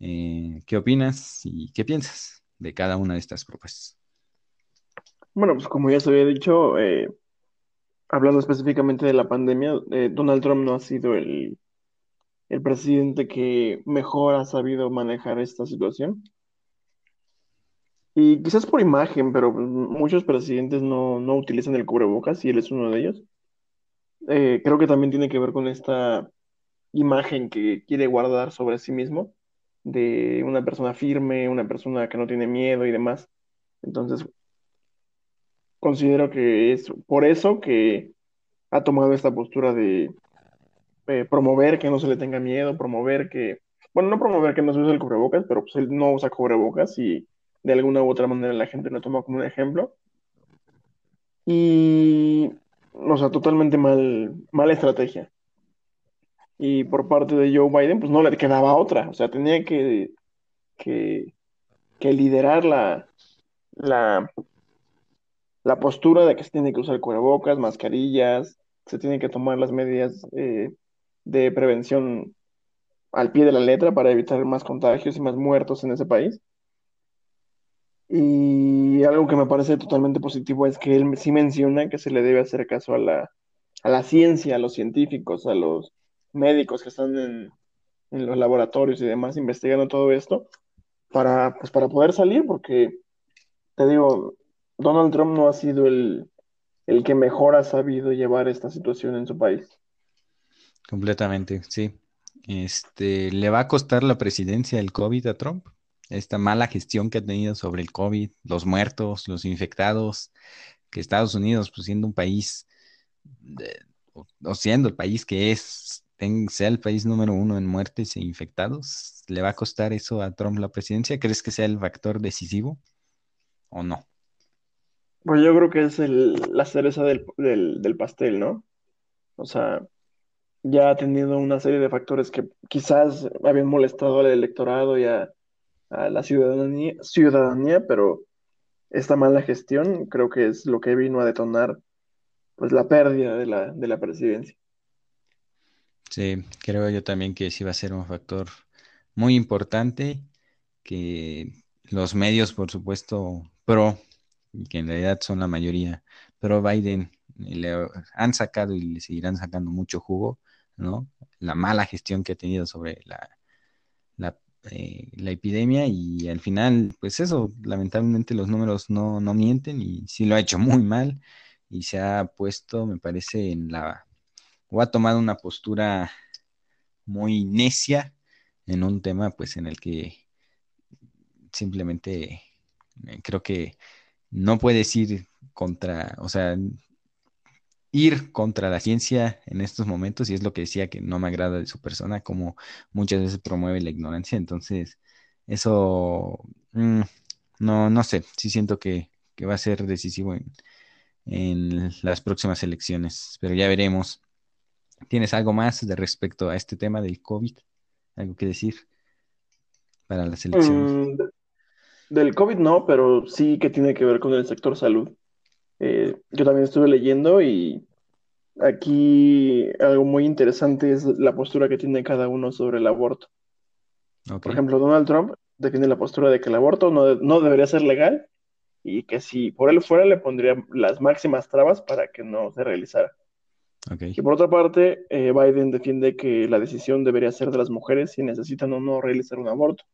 S1: Eh, ¿Qué opinas y qué piensas de cada una de estas propuestas?
S2: Bueno, pues como ya se había dicho, eh, hablando específicamente de la pandemia, eh, Donald Trump no ha sido el, el presidente que mejor ha sabido manejar esta situación. Y quizás por imagen, pero muchos presidentes no, no utilizan el cubrebocas y él es uno de ellos. creo que también tiene que ver con esta imagen que quiere guardar sobre sí mismo de una persona firme, una persona que no tiene miedo y demás. Entonces, considero que es por eso que ha tomado esta postura de eh, promover que no se le tenga miedo, promover que, bueno, no promover que no se use el cubrebocas, pero pues él no usa cubrebocas y de alguna u otra manera la gente lo toma como un ejemplo. Y, o sea, totalmente mal, mala estrategia y por parte de Joe Biden, pues no le quedaba otra, o sea, tenía que, que, liderar la, la, la, postura de que se tiene que usar cubrebocas, mascarillas, se tienen que tomar las medidas eh, de prevención al pie de la letra para evitar más contagios y más muertos en ese país. Y algo que me parece totalmente positivo es que él sí menciona que se le debe hacer caso a la, a la ciencia, a los científicos, a los médicos que están en, los laboratorios y demás investigando todo esto para, pues, para poder salir, porque te digo, Donald Trump no ha sido el, el que mejor ha sabido llevar esta situación en su país.
S1: Completamente, sí. Este, ¿le va a costar la presidencia el COVID a Trump? Esta mala gestión que ha tenido sobre el COVID, los muertos, los infectados, que Estados Unidos, pues siendo un país, o siendo el país que es, sea el país número uno en muertes e infectados? ¿Le va a costar eso a Trump la presidencia? ¿Crees que sea el factor decisivo o no?
S2: Pues yo creo que es la cereza del, pastel, ¿no? O sea, ya ha tenido una serie de factores que quizás habían molestado al electorado y a, la ciudadanía, pero esta mala gestión creo que es lo que vino a detonar pues la pérdida de la presidencia.
S1: Sí, creo yo también que sí va a ser un factor muy importante, que los medios, por supuesto, pro, que en realidad son la mayoría, pro Biden, le han sacado y le seguirán sacando mucho jugo, ¿no? La mala gestión que ha tenido sobre la, la, eh, la epidemia y al final, pues eso, lamentablemente los números no, no mienten y sí lo ha hecho muy mal y se ha puesto, me parece, en la o ha tomado una postura muy necia en un tema pues en el que simplemente eh, creo que no puedes ir contra, o sea, ir contra la ciencia en estos momentos y es lo que decía que no me agrada de su persona, como muchas veces promueve la ignorancia, entonces eso, mm, no, no sé, sí siento que, va a ser decisivo en las próximas elecciones, pero ya veremos. ¿Tienes algo más de respecto a este tema del COVID? ¿Algo que decir para las elecciones?
S2: Mm, del COVID no, pero sí que tiene que ver con el sector salud. Eh, yo también estuve leyendo y aquí algo muy interesante es la postura que tiene cada uno sobre el aborto. Por ejemplo, Donald Trump defiende la postura de que el aborto no, no debería ser legal y que si por él fuera le pondría las máximas trabas para que no se realizara. Y por otra parte, eh, Biden defiende que la decisión debería ser de las mujeres si necesitan o no realizar un aborto.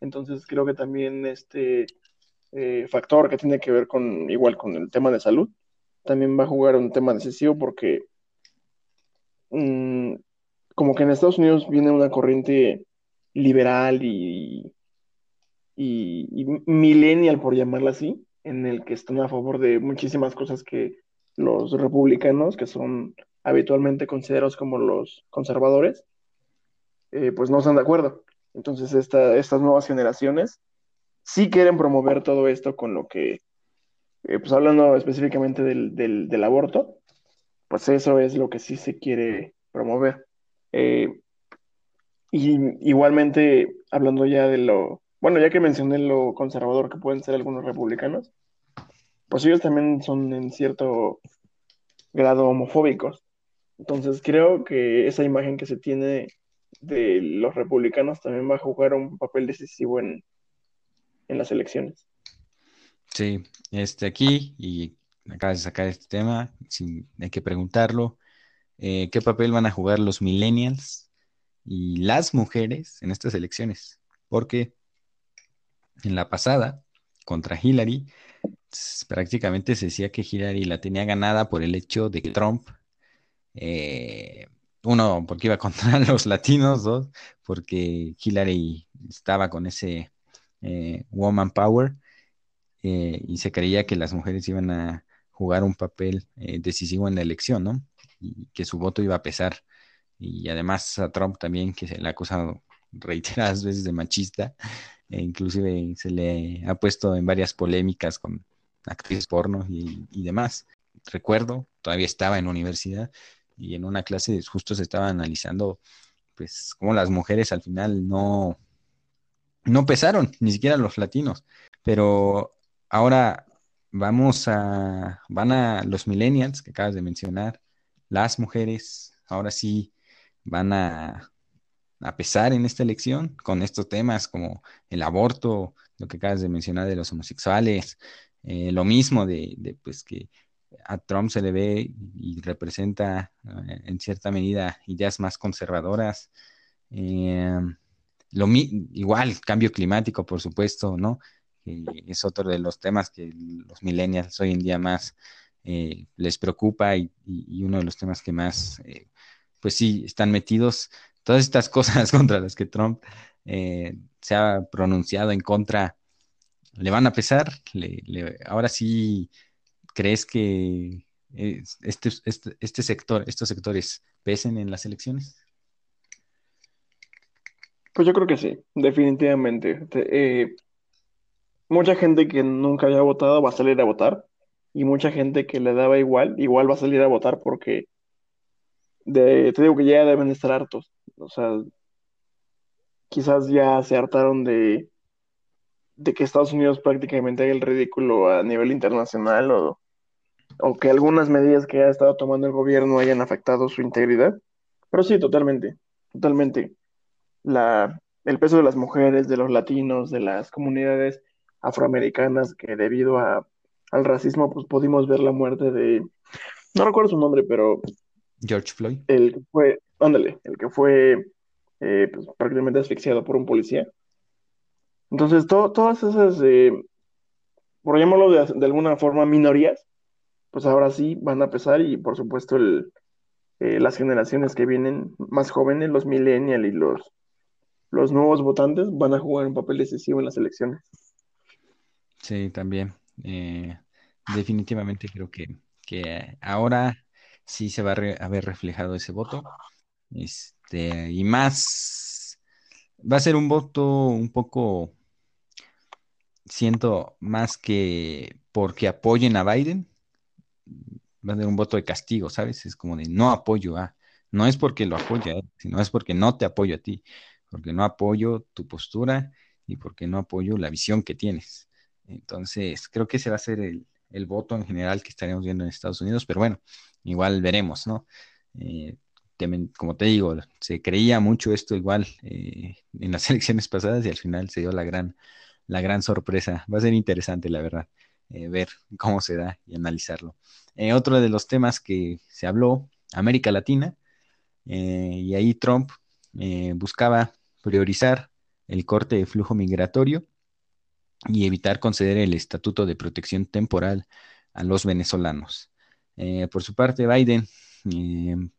S2: Entonces creo que también este eh, factor que tiene que ver con igual con el tema de salud también va a jugar un tema decisivo porque mm, como que en Estados Unidos viene una corriente liberal y, y, y millennial, por llamarla así, en el que están a favor de muchísimas cosas que los republicanos, que son habitualmente considerados como los conservadores, eh, pues no están de acuerdo. Entonces estas nuevas generaciones sí quieren promover todo esto con lo que, eh, pues hablando específicamente del, aborto, pues eso es lo que sí se quiere promover. Eh, y igualmente, hablando ya de lo, bueno, ya que mencioné lo conservador que pueden ser algunos republicanos, pues ellos también son en cierto grado homofóbicos. Entonces creo que esa imagen que se tiene de los republicanos también va a jugar un papel decisivo en, en las elecciones.
S1: Sí, este aquí, y acabas de sacar este tema, sin, hay que preguntarlo, eh, ¿qué papel van a jugar los millennials y las mujeres en estas elecciones? Porque en la pasada, contra Hillary, prácticamente se decía que Hillary la tenía ganada por el hecho de que Trump, eh, uno, porque iba contra los latinos, dos, porque Hillary estaba con ese eh, woman power eh, y se creía que las mujeres iban a jugar un papel decisivo en la elección, ¿no? Y que su voto iba a pesar. Y además a Trump también, que se le ha acusado reiteradas veces de machista, e inclusive se le ha puesto en varias polémicas con actrices porno y, demás. Recuerdo, todavía estaba en universidad y en una clase justo se estaba analizando pues cómo las mujeres al final no, no pesaron, ni siquiera los latinos. Pero ahora vamos a, van a los millennials que acabas de mencionar, las mujeres, ahora sí van a, a pesar en esta elección con estos temas como el aborto, lo que acabas de mencionar de los homosexuales, eh, lo mismo de, pues que a Trump se le ve y representa eh, en cierta medida ideas más conservadoras. Eh, lo igual, cambio climático, por supuesto, ¿no? es otro de los temas que los millennials hoy en día más les preocupa y, uno de los temas que más, pues sí, están metidos. Todas estas cosas contra las que Trump se ha pronunciado en contra le van a pesar. ahora sí, ¿crees que este, este, este, sector, estos sectores pesen en las elecciones?
S2: Pues yo creo que sí, definitivamente. Eh, mucha gente que nunca había votado va a salir a votar y mucha gente que le daba igual, igual va a salir a votar porque te digo que ya deben estar hartos. O sea, quizás ya se hartaron de, de que Estados Unidos prácticamente haga el ridículo a nivel internacional o, que algunas medidas que ha estado tomando el gobierno hayan afectado su integridad. Pero sí, totalmente, totalmente. La, el peso de las mujeres, de los latinos, de las comunidades afroamericanas, que debido a, al racismo, pues pudimos ver la muerte de, no recuerdo su nombre, pero...
S1: George Floyd.
S2: El que fue, ándale, el que fue eh, pues, prácticamente asfixiado por un policía. Entonces, todas esas, eh, por llamarlo de, alguna forma, minorías, pues ahora sí van a pesar y por supuesto el, eh, las generaciones que vienen más jóvenes, los millennials y los, los nuevos votantes, van a jugar un papel decisivo en las elecciones.
S1: Sí, también. Eh, definitivamente creo que, que ahora sí se va a, ver reflejado ese voto. Este, y más, va a ser un voto un poco siento más que porque apoyen a Biden, va a ser un voto de castigo, ¿sabes? Es como de no apoyo a, no es porque lo apoya, sino es porque no te apoyo a ti, porque no apoyo tu postura y porque no apoyo la visión que tienes. Entonces, creo que ese va a ser el, voto en general que estaremos viendo en Estados Unidos, pero bueno, igual veremos, ¿no? Eh, como te digo, se creía mucho esto igual eh, en las elecciones pasadas y al final se dio la gran la gran sorpresa. Va a ser interesante, la verdad, eh, ver cómo se da y analizarlo. Eh, otro de los temas que se habló, América Latina, y ahí Trump buscaba priorizar el corte de flujo migratorio y evitar conceder el estatuto de protección temporal a los venezolanos. Por su parte, Biden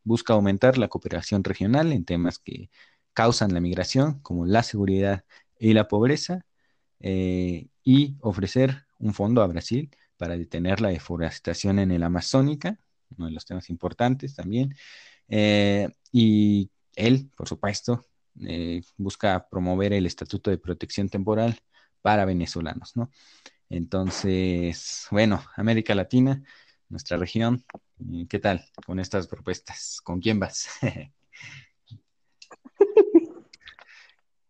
S1: busca aumentar la cooperación regional en temas que causan la migración, como la seguridad y la pobreza, eh, y ofrecer un fondo a Brasil para detener la deforestación en el Amazónica, uno de los temas importantes también. Eh, y él, por supuesto, eh, busca promover el Estatuto de Protección Temporal para venezolanos, ¿no? Entonces, bueno, América Latina, nuestra región, ¿Qué tal con estas propuestas? ¿Con quién vas?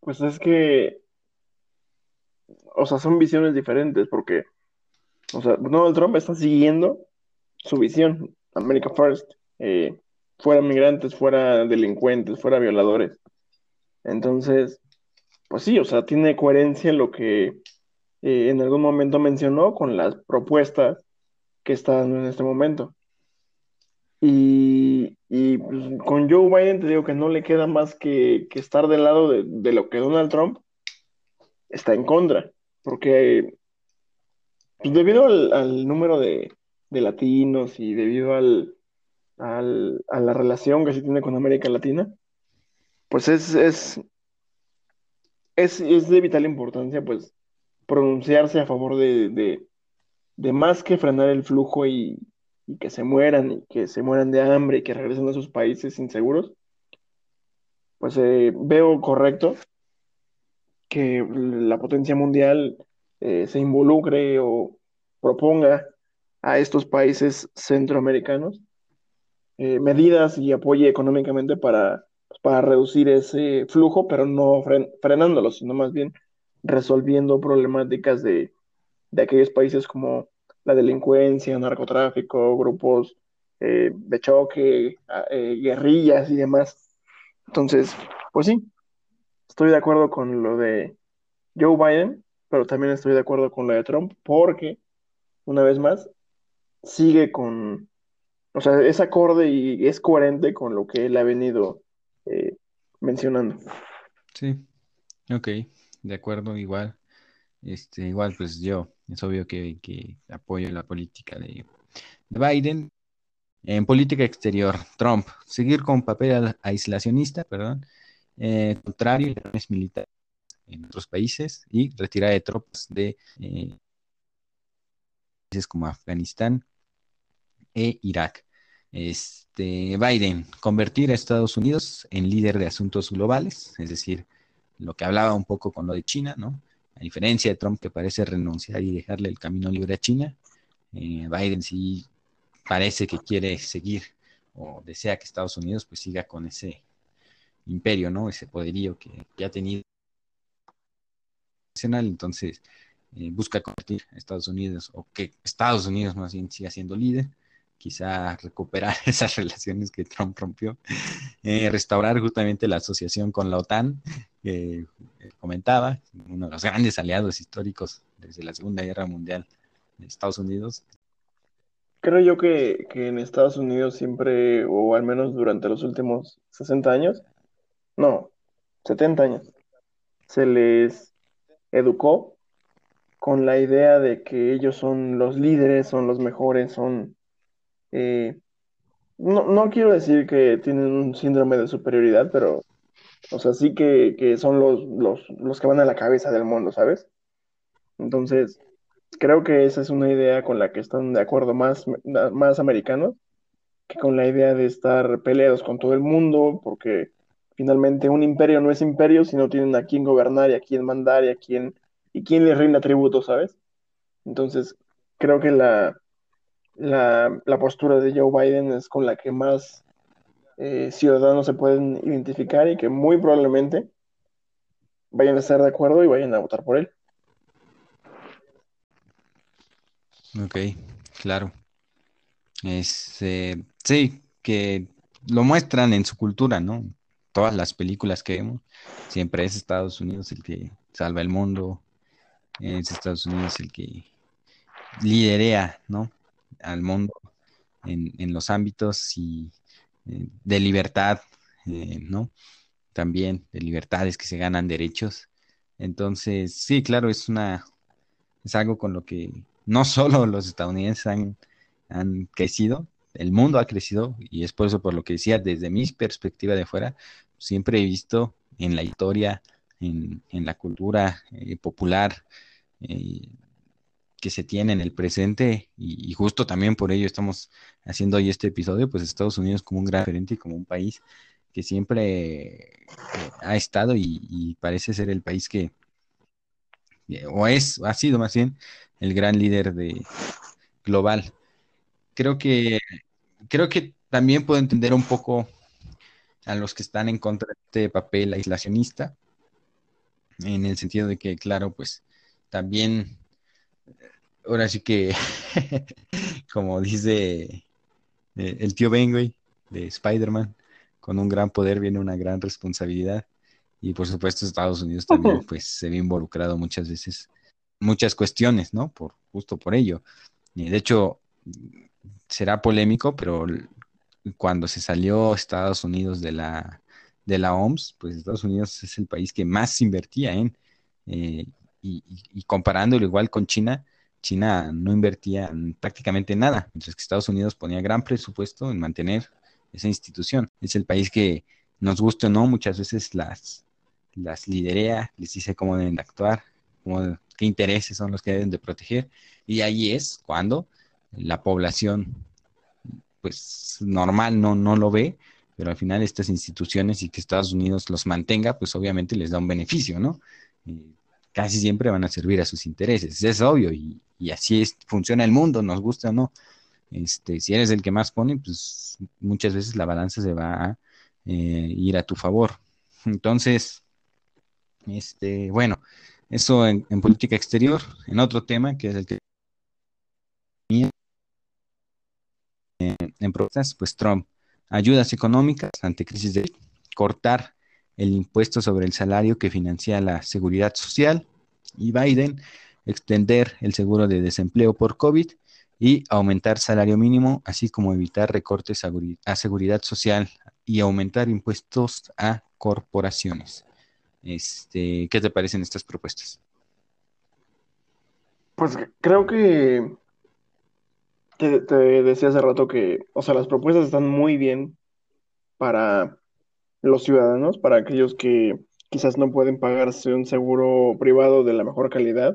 S2: Pues es que, o sea, son visiones diferentes porque, o sea, Donald Trump está siguiendo su visión, America First, eh, fuera migrantes, fuera delincuentes, fuera violadores. Entonces, pues sí, o sea, tiene coherencia lo que eh, en algún momento mencionó con las propuestas que están en este momento. Y, y, pues, con Joe Biden te digo que no le queda más que, que estar del lado de, de, lo que Donald Trump está en contra, porque pues, debido al, número de, de, latinos y debido al, al, a la relación que se tiene con América Latina, pues es, es, es, de vital importancia pues pronunciarse a favor de, de más que frenar el flujo y, que se mueran y que se mueran de hambre y que regresen a sus países inseguros, pues eh, veo correcto que la potencia mundial eh, se involucre o proponga a estos países centroamericanos eh, medidas y apoye económicamente para, pues, para reducir ese flujo, pero no fren frenándolo, sino más bien resolviendo problemáticas de, de aquellos países como la delincuencia, narcotráfico, grupos eh, de choque, eh, guerrillas y demás. Entonces, pues sí, estoy de acuerdo con lo de Joe Biden, pero también estoy de acuerdo con lo de Trump, porque, una vez más, sigue con, o sea, es acorde y es coherente con lo que él ha venido eh, mencionando.
S1: Sí, ok, de acuerdo, igual. Este, igual, pues yo, es obvio que, que apoyo la política de, de, Biden. En política exterior, Trump, seguir con papel aislacionista, perdón, eh, contrario a militares en otros países y retirar de tropas de eh, países como Afganistán e Irak. Este, Biden, convertir a Estados Unidos en líder de asuntos globales, es decir, lo que hablaba un poco con lo de China, ¿no? A diferencia de Trump que parece renunciar y dejarle el camino libre a China, eh, Biden sí parece que quiere seguir o desea que Estados Unidos pues siga con ese imperio, ¿no? Ese poderío que, ha tenido. Entonces, eh, busca convertir a Estados Unidos o que Estados Unidos más bien siga siendo líder quizá recuperar esas relaciones que Trump rompió, eh, restaurar justamente la asociación con la OTAN, que eh, comentaba, uno de los grandes aliados históricos desde la Segunda Guerra Mundial de Estados Unidos.
S2: Creo yo que, que en Estados Unidos siempre, o al menos durante los últimos 60 años, no, 70 años, se les educó con la idea de que ellos son los líderes, son los mejores, son eh, no, no quiero decir que tienen un síndrome de superioridad, pero, o sea, sí que, que son los, los, los que van a la cabeza del mundo, ¿sabes? Entonces, creo que esa es una idea con la que están de acuerdo más, más americanos que con la idea de estar peleados con todo el mundo, porque finalmente un imperio no es imperio si no tienen a quién gobernar y a quién mandar y a quién, y quién les rinda tributo, ¿sabes? Entonces, creo que la, la, la, postura de Joe Biden es con la que más eh, ciudadanos se pueden identificar y que muy probablemente vayan a estar de acuerdo y vayan a votar por él.
S1: Ok, claro. Es, eh, sí, que lo muestran en su cultura, ¿no? Todas las películas que vemos, siempre es Estados Unidos el que salva el mundo, es Estados Unidos el que liderea, ¿no? Al mundo en, en los ámbitos y, eh, de libertad, eh, ¿no? También de libertades que se ganan derechos. Entonces, sí, claro, es una, es algo con lo que no solo los estadounidenses han, han crecido, el mundo ha crecido y es por eso por lo que decía, desde mi perspectiva de fuera, siempre he visto en la historia, en, en la cultura eh, popular, eh, que se tiene en el presente y, justo también por ello estamos haciendo hoy este episodio, pues Estados Unidos como un gran referente y como un país que siempre eh, ha estado y, parece ser el país que, o es, ha sido más bien el gran líder de global. Creo que creo que también puedo entender un poco a los que están en contra de este papel aislacionista, en el sentido de que, claro, pues también, ahora sí que, como dice eh, el tío Ben, de Spider-Man, con un gran poder viene una gran responsabilidad. Y por supuesto Estados Unidos también pues se ve involucrado muchas veces, muchas cuestiones, ¿no? Por, justo por ello. Y de hecho, será polémico, pero cuando se salió Estados Unidos de la, de la OMS, pues Estados Unidos es el país que más invertía en, eh, y, comparándolo igual con China, China no invertía prácticamente nada, mientras que Estados Unidos ponía gran presupuesto en mantener esa institución. Es el país que, nos guste o no, muchas veces las, las liderea, les dice cómo deben actuar, qué intereses son los que deben de proteger, y ahí es cuando la población pues normal no, no lo ve, pero al final estas instituciones y que Estados Unidos los mantenga, pues obviamente les da un beneficio, ¿no? casi siempre van a servir a sus intereses, es obvio, y, así es, funciona el mundo, nos gusta o no. Este, si eres el que más pone, pues muchas veces la balanza se va a eh, ir a tu favor. Entonces, este, bueno, eso en, en política exterior, en otro tema que es el que en protestas, pues Trump, ayudas económicas ante crisis de cortar el impuesto sobre el salario que financia la seguridad social y Biden extender el seguro de desempleo por COVID y aumentar salario mínimo, así como evitar recortes a seguridad social y aumentar impuestos a corporaciones. Este, ¿Qué te parecen estas propuestas?
S2: Pues creo que te, decía hace rato que, o sea, las propuestas están muy bien para los ciudadanos, para aquellos que quizás no pueden pagarse un seguro privado de la mejor calidad.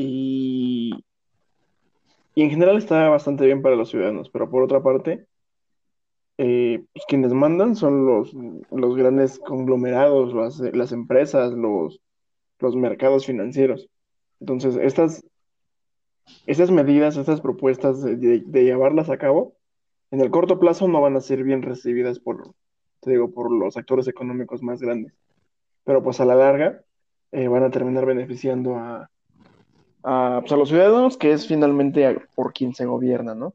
S2: Y, y en general está bastante bien para los ciudadanos, pero por otra parte, eh, pues quienes mandan son los, los grandes conglomerados, las, las empresas, los, los mercados financieros. Entonces, estas esas medidas, esas propuestas de, llevarlas a cabo, en el corto plazo no van a ser bien recibidas por, te digo, por los actores económicos más grandes. Pero pues a la larga eh, van a terminar beneficiando a, pues, a, los ciudadanos, que es finalmente por quien se gobierna, ¿no?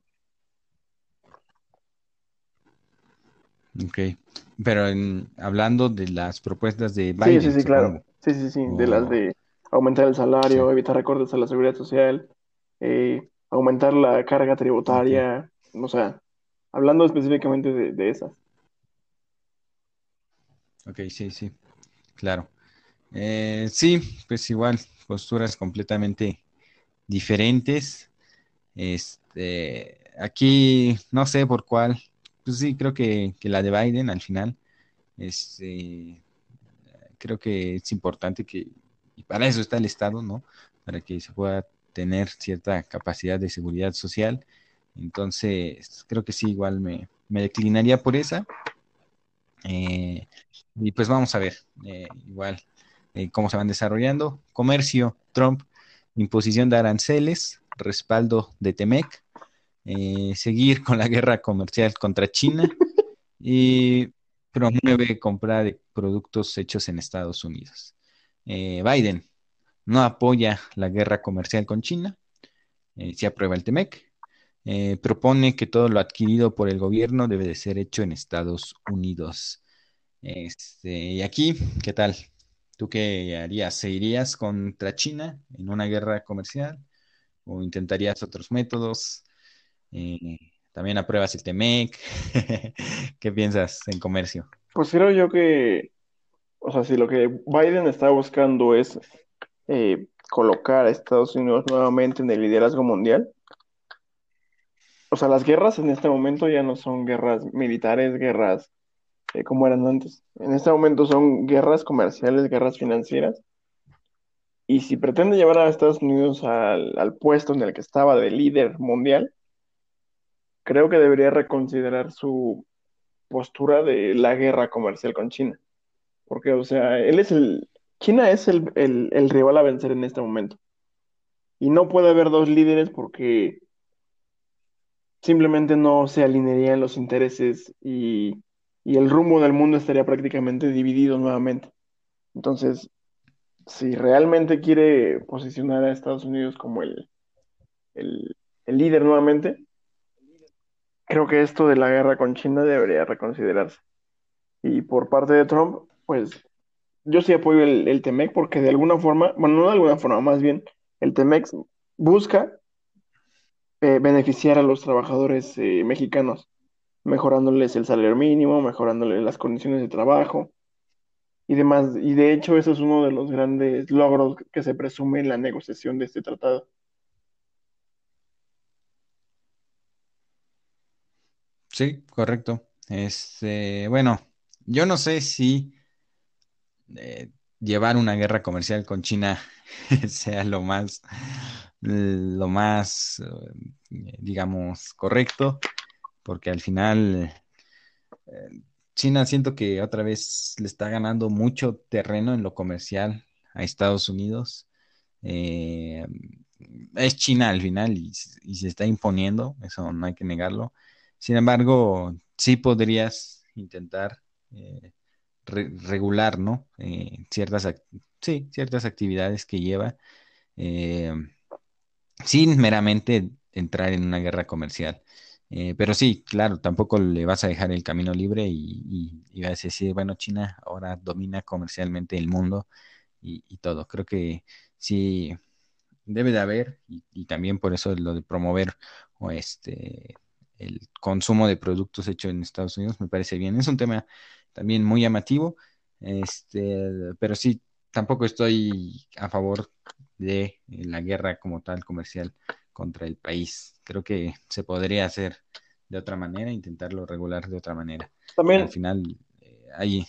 S1: Ok, pero en, hablando de las propuestas de Biden.
S2: Sí, sí, sí, claro. Sí, sí, sí, de las de aumentar el salario, evitar recortes a la seguridad social, eh, aumentar la carga tributaria, o sea, hablando específicamente de, esas.
S1: Ok, sí, sí, claro. Eh, sí, pues igual, posturas completamente diferentes. Este, aquí no sé por cuál, pues sí, creo que, la de Biden al final, este, creo que es importante que, y para eso está el Estado, ¿no? Para que se pueda tener cierta capacidad de seguridad social. Entonces, creo que sí, igual me, declinaría por esa. Eh, y pues vamos a ver, eh, igual, eh, cómo se van desarrollando. Comercio, Trump, imposición de aranceles, respaldo de Temec, seguir con la guerra comercial contra China y promueve compra de productos hechos en Estados Unidos. Biden, no apoya la guerra comercial con China, eh, se aprueba el TEMEC, eh, propone que todo lo adquirido por el gobierno debe de ser hecho en Estados Unidos. Este, y aquí, ¿qué tal? ¿Tú qué harías? ¿Se irías contra China en una guerra comercial? ¿O intentarías otros métodos? Eh, ¿También apruebas el TEMEC? ¿Qué piensas en comercio?
S2: Pues creo yo que, o sea, si lo que Biden está buscando es eh, colocar a Estados Unidos nuevamente en el liderazgo mundial. O sea, las guerras en este momento ya no son guerras militares, guerras eh, como eran antes. En este momento son guerras comerciales, guerras financieras. Y si pretende llevar a Estados Unidos al, al puesto en el que estaba de líder mundial, creo que debería reconsiderar su postura de la guerra comercial con China. Porque, o sea, él es el, China es el, rival a vencer en este momento. Y no puede haber dos líderes porque simplemente no se alinearían los intereses y, y el rumbo del mundo estaría prácticamente dividido nuevamente. Entonces, si realmente quiere posicionar a Estados Unidos como el, el, líder nuevamente, creo que esto de la guerra con China debería reconsiderarse. Y por parte de Trump, pues yo sí apoyo el, el TEMEC porque de alguna forma, bueno, no de alguna forma, más bien, el TEMEC busca eh, beneficiar a los trabajadores eh, mexicanos, mejorándoles el salario mínimo, mejorándoles las condiciones de trabajo y demás. Y de hecho, eso es uno de los grandes logros que se presume en la negociación de este tratado.
S1: Sí, correcto. Este, bueno, yo no sé si eh, llevar una guerra comercial con China sea lo más, lo más, eh, digamos, correcto, porque al final eh, China siento que otra vez le está ganando mucho terreno en lo comercial a Estados Unidos. Eh, es China al final y, se está imponiendo, eso no hay que negarlo. Sin embargo, sí podrías intentar eh, re- regular, ¿no? Eh, ciertas, sí, ciertas actividades que lleva, sin meramente entrar en una guerra comercial. Eh, pero sí, claro, tampoco le vas a dejar el camino libre y, y, vas a decir, bueno, China ahora domina comercialmente el mundo y, todo. Creo que sí debe de haber, y, y también por eso lo de promover o este el consumo de productos hechos en Estados Unidos me parece bien. Es un tema también muy llamativo, este, pero sí, tampoco estoy a favor de la guerra como tal comercial contra el país. Creo que se podría hacer de otra manera, intentarlo regular de otra manera. Al
S2: También,
S1: final, eh, ahí,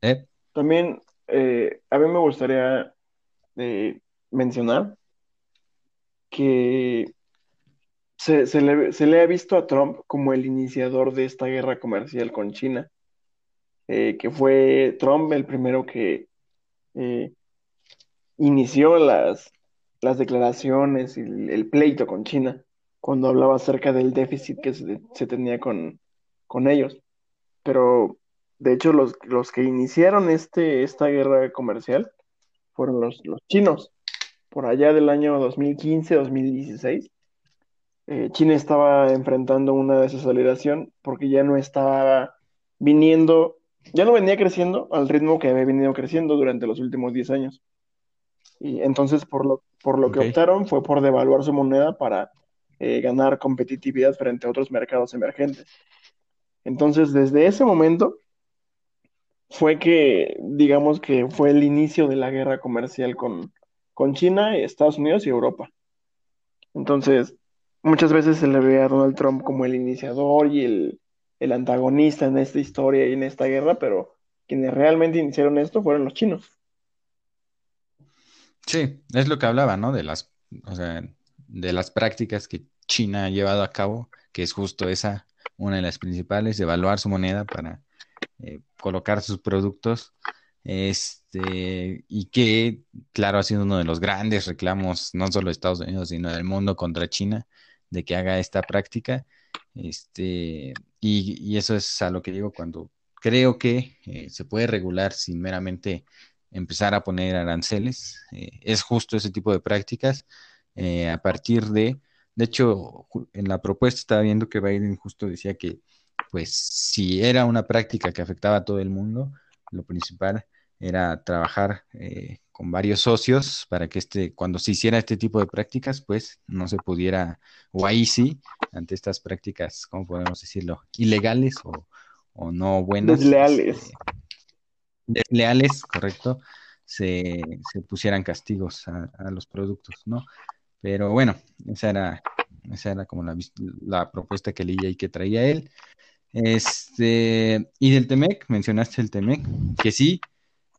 S1: ¿eh?
S2: también eh, a mí me gustaría eh, mencionar que se, se le, se le ha visto a Trump como el iniciador de esta guerra comercial con China, que fue Trump el primero que inició las, las declaraciones y el, el pleito con China, cuando hablaba acerca del déficit que se, se tenía con, con ellos. Pero de hecho los, los que iniciaron este, esta guerra comercial fueron los, los chinos. Por allá del año 2015-2016, eh, China estaba enfrentando una desaceleración porque ya no estaba viniendo, ya no venía creciendo al ritmo que había venido creciendo durante los últimos 10 años. Y entonces por lo, por lo que optaron fue por devaluar su moneda para eh, ganar competitividad frente a otros mercados emergentes. Entonces desde ese momento fue que, digamos que fue el inicio de la guerra comercial con, con China, Estados Unidos y Europa. Entonces, muchas veces se le ve a Donald Trump como el iniciador y el, el antagonista en esta historia y en esta guerra, pero quienes realmente iniciaron esto fueron los chinos.
S1: Sí, es lo que hablaba, ¿no? De las, o sea, de las prácticas que China ha llevado a cabo, que es justo esa, una de las principales, devaluar su moneda para eh, colocar sus productos, este, y que, claro, ha sido uno de los grandes reclamos, no solo de Estados Unidos, sino del mundo contra China, de que haga esta práctica, este, y, y eso es a lo que digo cuando creo que eh, se puede regular sin meramente empezar a poner aranceles. Eh, es justo ese tipo de prácticas eh, a partir de, de hecho, en la propuesta estaba viendo que Biden justo decía que, pues, si era una práctica que afectaba a todo el mundo, lo principal era trabajar eh, con varios socios para que este, cuando se hiciera este tipo de prácticas, pues no se pudiera, o ahí sí, ante estas prácticas, ¿cómo podemos decirlo? Ilegales o, o no buenas,
S2: Desleales.
S1: este, desleales, correcto, se, se pusieran castigos a, a los productos, ¿no? Pero bueno, esa era, esa era como la, la propuesta que leía y que traía él. Este, y del Temec, mencionaste el Temec, que sí,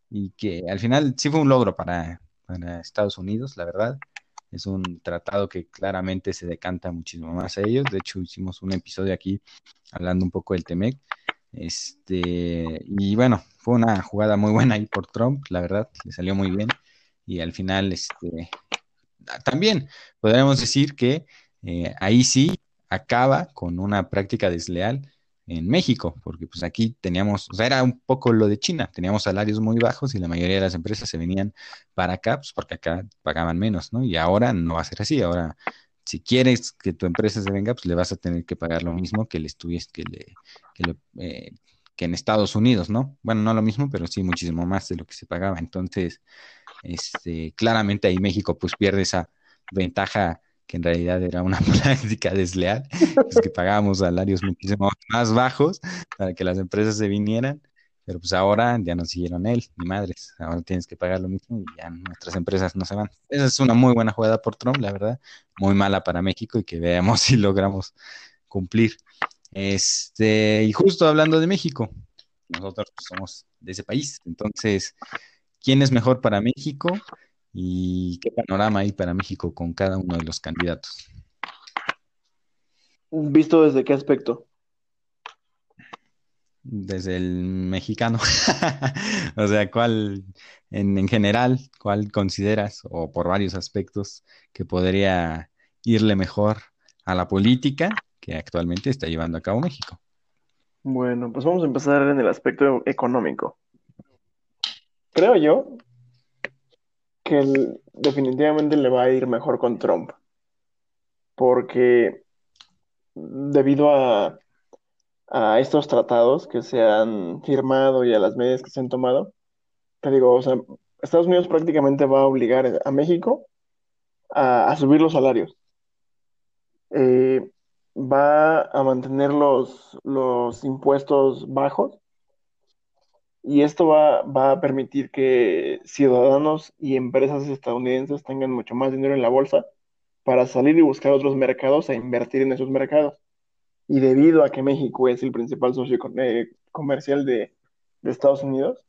S1: y que al final sí fue un logro para, para Estados Unidos, la verdad. Es un tratado que claramente se decanta muchísimo más a ellos. De hecho, hicimos un episodio aquí hablando un poco del Temec. Este, y bueno, fue una jugada muy buena ahí por Trump, la verdad, le salió muy bien. Y al final, este, también podríamos decir que eh, ahí sí acaba con una práctica desleal en México, porque pues aquí teníamos, o sea, era un poco lo de China, teníamos salarios muy bajos y la mayoría de las empresas se venían para acá, pues porque acá pagaban menos, ¿no? Y ahora no va a ser así, ahora si quieres que tu empresa se venga, pues le vas a tener que pagar lo mismo que le estuvies, que le, que, eh, que en Estados Unidos, ¿no? Bueno, no lo mismo, pero sí muchísimo más de lo que se pagaba. Entonces, este, claramente ahí México pues pierde esa ventaja que en realidad era una práctica desleal, pues que pagábamos salarios muchísimo más bajos para que las empresas se vinieran, pero pues ahora ya no siguieron él, ni madres, ahora tienes que pagar lo mismo y ya nuestras empresas no se van. Esa es una muy buena jugada por Trump, la verdad, muy mala para México y que veamos si logramos cumplir. Este, y justo hablando de México, nosotros pues, somos de ese país, entonces, ¿quién es mejor para México? y qué panorama hay para México con cada uno de los candidatos.
S2: ¿Visto desde qué aspecto?
S1: Desde el mexicano. o sea, ¿cuál, en, general, cuál consideras, o por varios aspectos, que podría irle mejor a la política que actualmente está llevando a cabo México?
S2: Bueno, pues vamos a empezar en el aspecto económico. Creo yo que definitivamente le va a ir mejor con Trump, porque debido a, estos tratados que se han firmado y a las medidas que se han tomado, te digo, o sea, Estados Unidos prácticamente va a obligar a México a, subir los salarios. Eh, va a mantener los impuestos bajos y esto va, a permitir que ciudadanos y empresas estadounidenses tengan mucho más dinero en la bolsa para salir y buscar otros mercados e invertir en esos mercados. Y debido a que México es el principal socio eh, comercial de, Estados Unidos,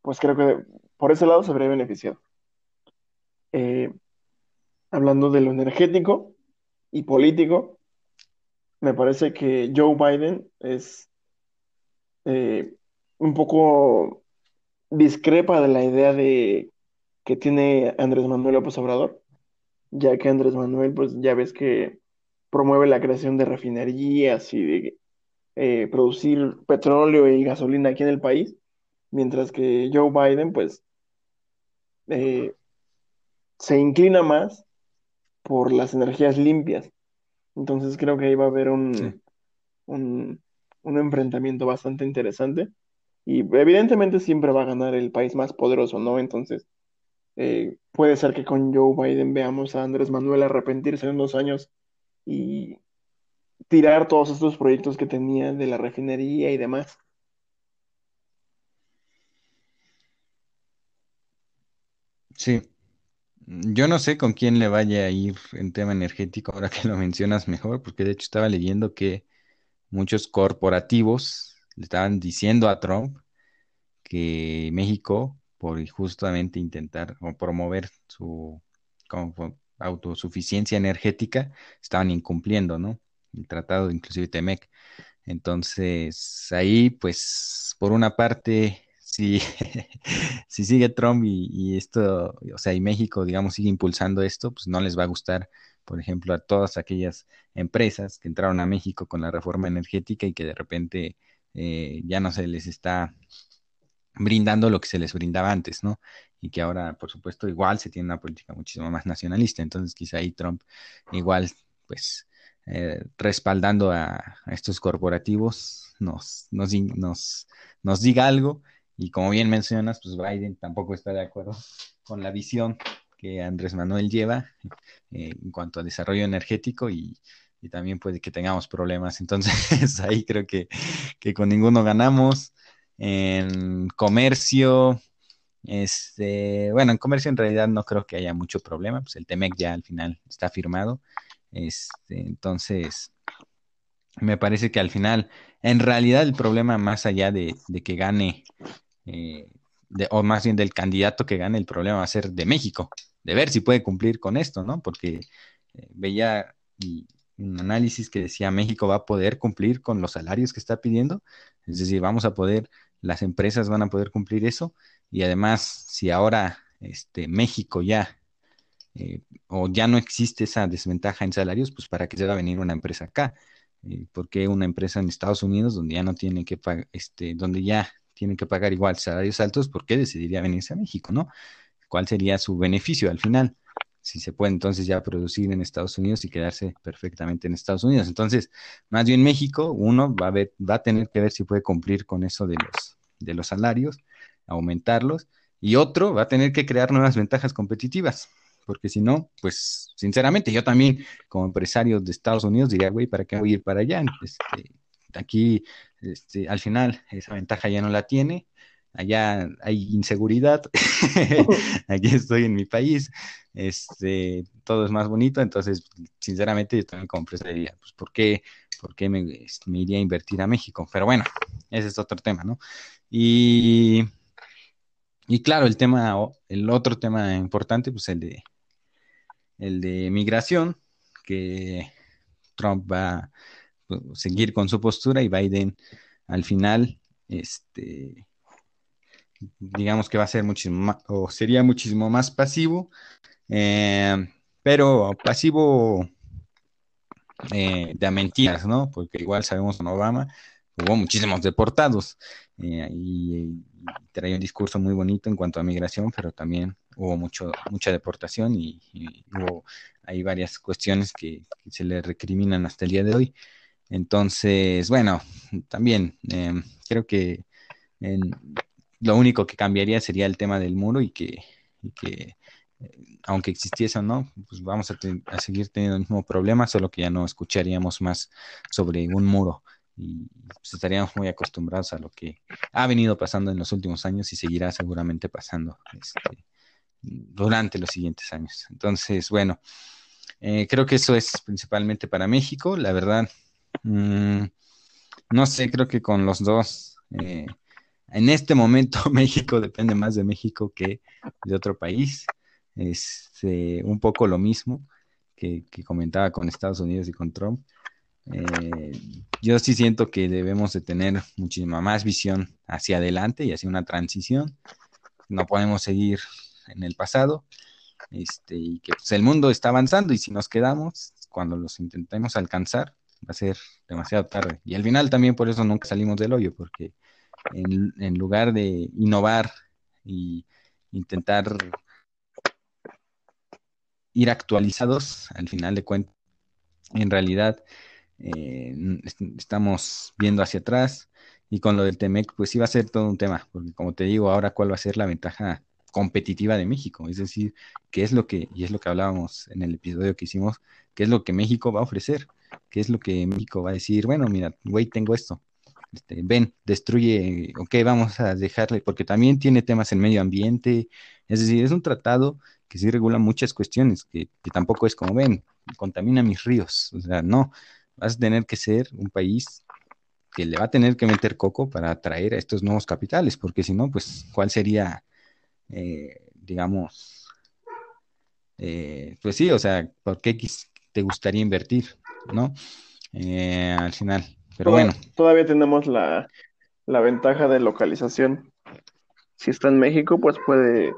S2: pues creo que por ese lado se habría beneficiado. Eh, hablando de lo energético y político, me parece que Joe Biden es eh, un poco discrepa de la idea de que tiene Andrés Manuel López Obrador, ya que Andrés Manuel, pues ya ves que promueve la creación de refinerías y de eh, producir petróleo y gasolina aquí en el país, mientras que Joe Biden, pues, eh, se inclina más por las energías limpias. Entonces creo que ahí va a haber un, un, un enfrentamiento bastante interesante. Y evidentemente siempre va a ganar el país más poderoso, ¿no? Entonces, eh, puede ser que con Joe Biden veamos a Andrés Manuel arrepentirse en unos años y tirar todos estos proyectos que tenía de la refinería y demás.
S1: Sí. Yo no sé con quién le vaya a ir en tema energético ahora que lo mencionas mejor, porque de hecho estaba leyendo que muchos corporativos le estaban diciendo a Trump que México, por justamente intentar o promover su autosuficiencia energética, estaban incumpliendo, ¿no? El tratado, inclusive Temec. Entonces, ahí, pues, por una parte, si, si sigue Trump y, y, esto, o sea, y México, digamos, sigue impulsando esto, pues no les va a gustar, por ejemplo, a todas aquellas empresas que entraron a México con la reforma energética y que de repente eh, ya no se les está brindando lo que se les brindaba antes, ¿no? Y que ahora, por supuesto, igual se tiene una política muchísimo más nacionalista. Entonces, quizá ahí Trump igual, pues, eh, respaldando a, estos corporativos, nos, nos, nos, diga algo. Y como bien mencionas, pues Biden tampoco está de acuerdo con la visión que Andrés Manuel lleva eh, en cuanto a desarrollo energético y, y también puede que tengamos problemas. Entonces ahí creo que, con ninguno ganamos. En comercio, este, bueno, en comercio en realidad no creo que haya mucho problema, pues el TEMEC ya al final está firmado. Este, entonces, me parece que al final, en realidad el problema más allá de, que gane, eh, o más bien del candidato que gane, el problema va a ser de México, de ver si puede cumplir con esto, ¿no? Porque eh, veía y un análisis que decía México va a poder cumplir con los salarios que está pidiendo, es decir, vamos a poder, las empresas van a poder cumplir eso y además si ahora este, México ya eh, o ya no existe esa desventaja en salarios, pues para que se va a venir una empresa acá. Eh, ¿Por qué una empresa en Estados Unidos donde ya no tiene que pagar, este, donde ya tiene que pagar igual salarios altos, ¿por qué decidiría venirse a México, no? ¿Cuál sería su beneficio al final? Si se puede entonces ya producir en Estados Unidos y quedarse perfectamente en Estados Unidos. Entonces, más bien México, uno va a ver, va a tener que ver si puede cumplir con eso de los, de los salarios, aumentarlos, y otro va a tener que crear nuevas ventajas competitivas porque si no, pues sinceramente yo también como empresario de Estados Unidos diría, güey, ¿para qué voy a ir para allá? Este, aquí, este, al final, esa ventaja ya no la tiene, allá hay inseguridad, aquí estoy en mi país, este, todo es más bonito, entonces, sinceramente, yo también como empresario diría, pues, ¿por qué, por qué me, este, me iría a invertir a México? Pero bueno, ese es otro tema, ¿no? Y... Y claro, el tema, el otro tema importante, pues el de el de migración, que Trump va a pues, seguir con su postura y Biden al final, este, digamos que va a ser muchísimo más, o sería muchísimo más pasivo, eh, pero pasivo eh, de mentiras, ¿no? Porque igual sabemos en Obama hubo muchísimos deportados eh, y, traía un discurso muy bonito en cuanto a migración, pero también hubo mucho, mucha deportación y, hubo hay varias cuestiones que, se le recriminan hasta el día de hoy. Entonces, bueno, también eh, creo que lo único que cambiaría sería el tema del muro y que, eh, aunque existiese o no, pues vamos a, seguir teniendo el mismo problema, solo que ya no escucharíamos más sobre un muro y pues, estaríamos muy acostumbrados a lo que ha venido pasando en los últimos años y seguirá seguramente pasando este, durante los siguientes años. Entonces, bueno, eh, creo que eso es principalmente para México. La verdad, mm, no sé, creo que con los dos, eh, en este momento México depende más de México que de otro país. Es este, un poco lo mismo que, comentaba con Estados Unidos y con Trump. Eh, yo sí siento que debemos de tener muchísima más visión hacia adelante y hacia una transición. No podemos seguir en el pasado. Este, y que pues, el mundo está avanzando y si nos quedamos, cuando los intentemos alcanzar, va a ser demasiado tarde. Y al final también por eso nunca salimos del hoyo, porque en, lugar de innovar y intentar ir actualizados, al final de cuentas, en realidad eh, estamos viendo hacia atrás y con lo del TEMEC, pues iba a ser todo un tema, porque como te digo, ahora cuál va a ser la ventaja competitiva de México, es decir, qué es lo que, y es lo que hablábamos en el episodio que hicimos, qué es lo que México va a ofrecer, qué es lo que México va a decir, bueno, mira, güey, tengo esto, este, ven, destruye, ok, vamos a dejarle, porque también tiene temas en medio ambiente, es decir, es un tratado que sí regula muchas cuestiones, que, tampoco es como, ven, contamina mis ríos, o sea, no, vas a tener que ser un país que le va a tener que meter coco para atraer a estos nuevos capitales, porque si no, pues, ¿cuál sería, eh, digamos, eh, pues sí, o sea, ¿por qué te gustaría invertir, no? Eh, al final, pero bueno.
S2: Todavía tenemos la, la, ventaja de localización. Si está en México, pues puede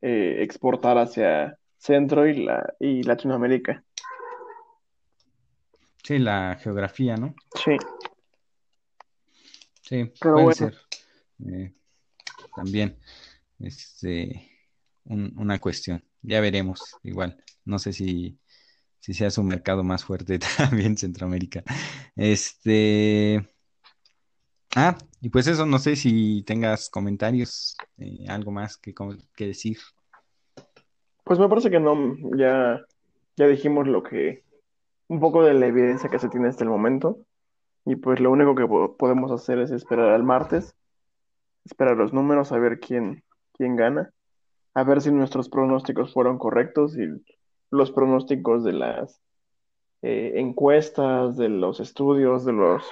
S2: exportar hacia Centro y, la, y Latinoamérica.
S1: Sí, la geografía, ¿no?
S2: Sí.
S1: Sí, puede ser. Eh, también, este, una cuestión. Ya veremos, igual. No sé si, si sea su mercado más fuerte también Centroamérica. Este. Ah, y pues eso, no sé si tengas comentarios, eh, algo más que, que decir.
S2: Pues me parece que no, ya, ya dijimos lo que, un poco de la evidencia que se tiene hasta el momento. Y pues lo único que podemos hacer es esperar al martes, esperar los números, a ver quién, quién gana, a ver si nuestros pronósticos fueron correctos y los pronósticos de las eh, encuestas, de los estudios, de los,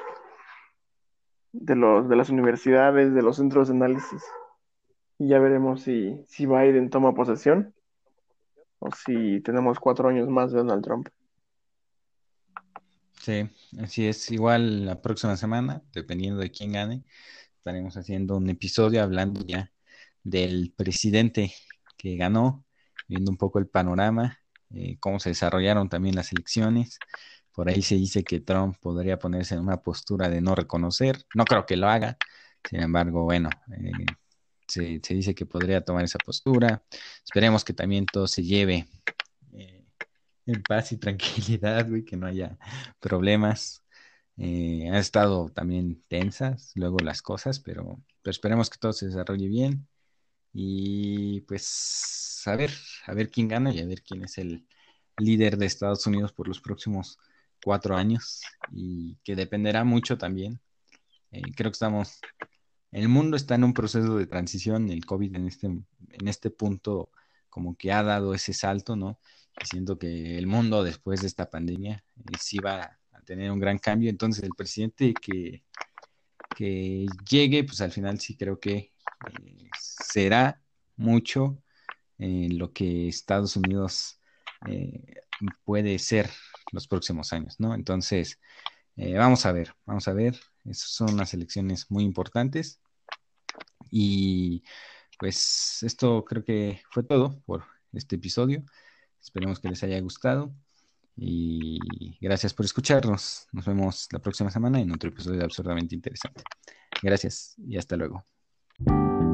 S2: de los de las universidades, de los centros de análisis. Y ya veremos si, si Biden toma posesión o si tenemos cuatro años más de Donald Trump.
S1: Sí, así es. Igual la próxima semana, dependiendo de quién gane, estaremos haciendo un episodio hablando ya del presidente que ganó viendo un poco el panorama, eh, cómo se desarrollaron también las elecciones. Por ahí se dice que Trump podría ponerse en una postura de no reconocer. No creo que lo haga. Sin embargo, bueno, eh, se, dice que podría tomar esa postura. Esperemos que también todo se lleve eh, en paz y tranquilidad, güey, que no haya problemas. Eh, han estado también tensas luego las cosas, pero, pero esperemos que todo se desarrolle bien. Y pues a ver, a ver quién gana y a ver quién es el líder de Estados Unidos por los próximos cuatro años y que dependerá mucho también. Eh, creo que estamos, el mundo está en un proceso de transición, el COVID en este, en este punto como que ha dado ese salto, ¿no? siento que el mundo después de esta pandemia eh, sí va a tener un gran cambio, entonces el presidente que, que llegue, pues al final sí creo que eh, será mucho en lo que Estados Unidos puede ser los próximos años, ¿no? Entonces, eh, vamos a ver, vamos a ver. Esas son unas elecciones muy importantes. Y pues esto creo que fue todo por este episodio. Esperemos que les haya gustado. Y gracias por escucharnos. Nos vemos la próxima semana en otro episodio absurdamente interesante. Gracias y hasta luego. you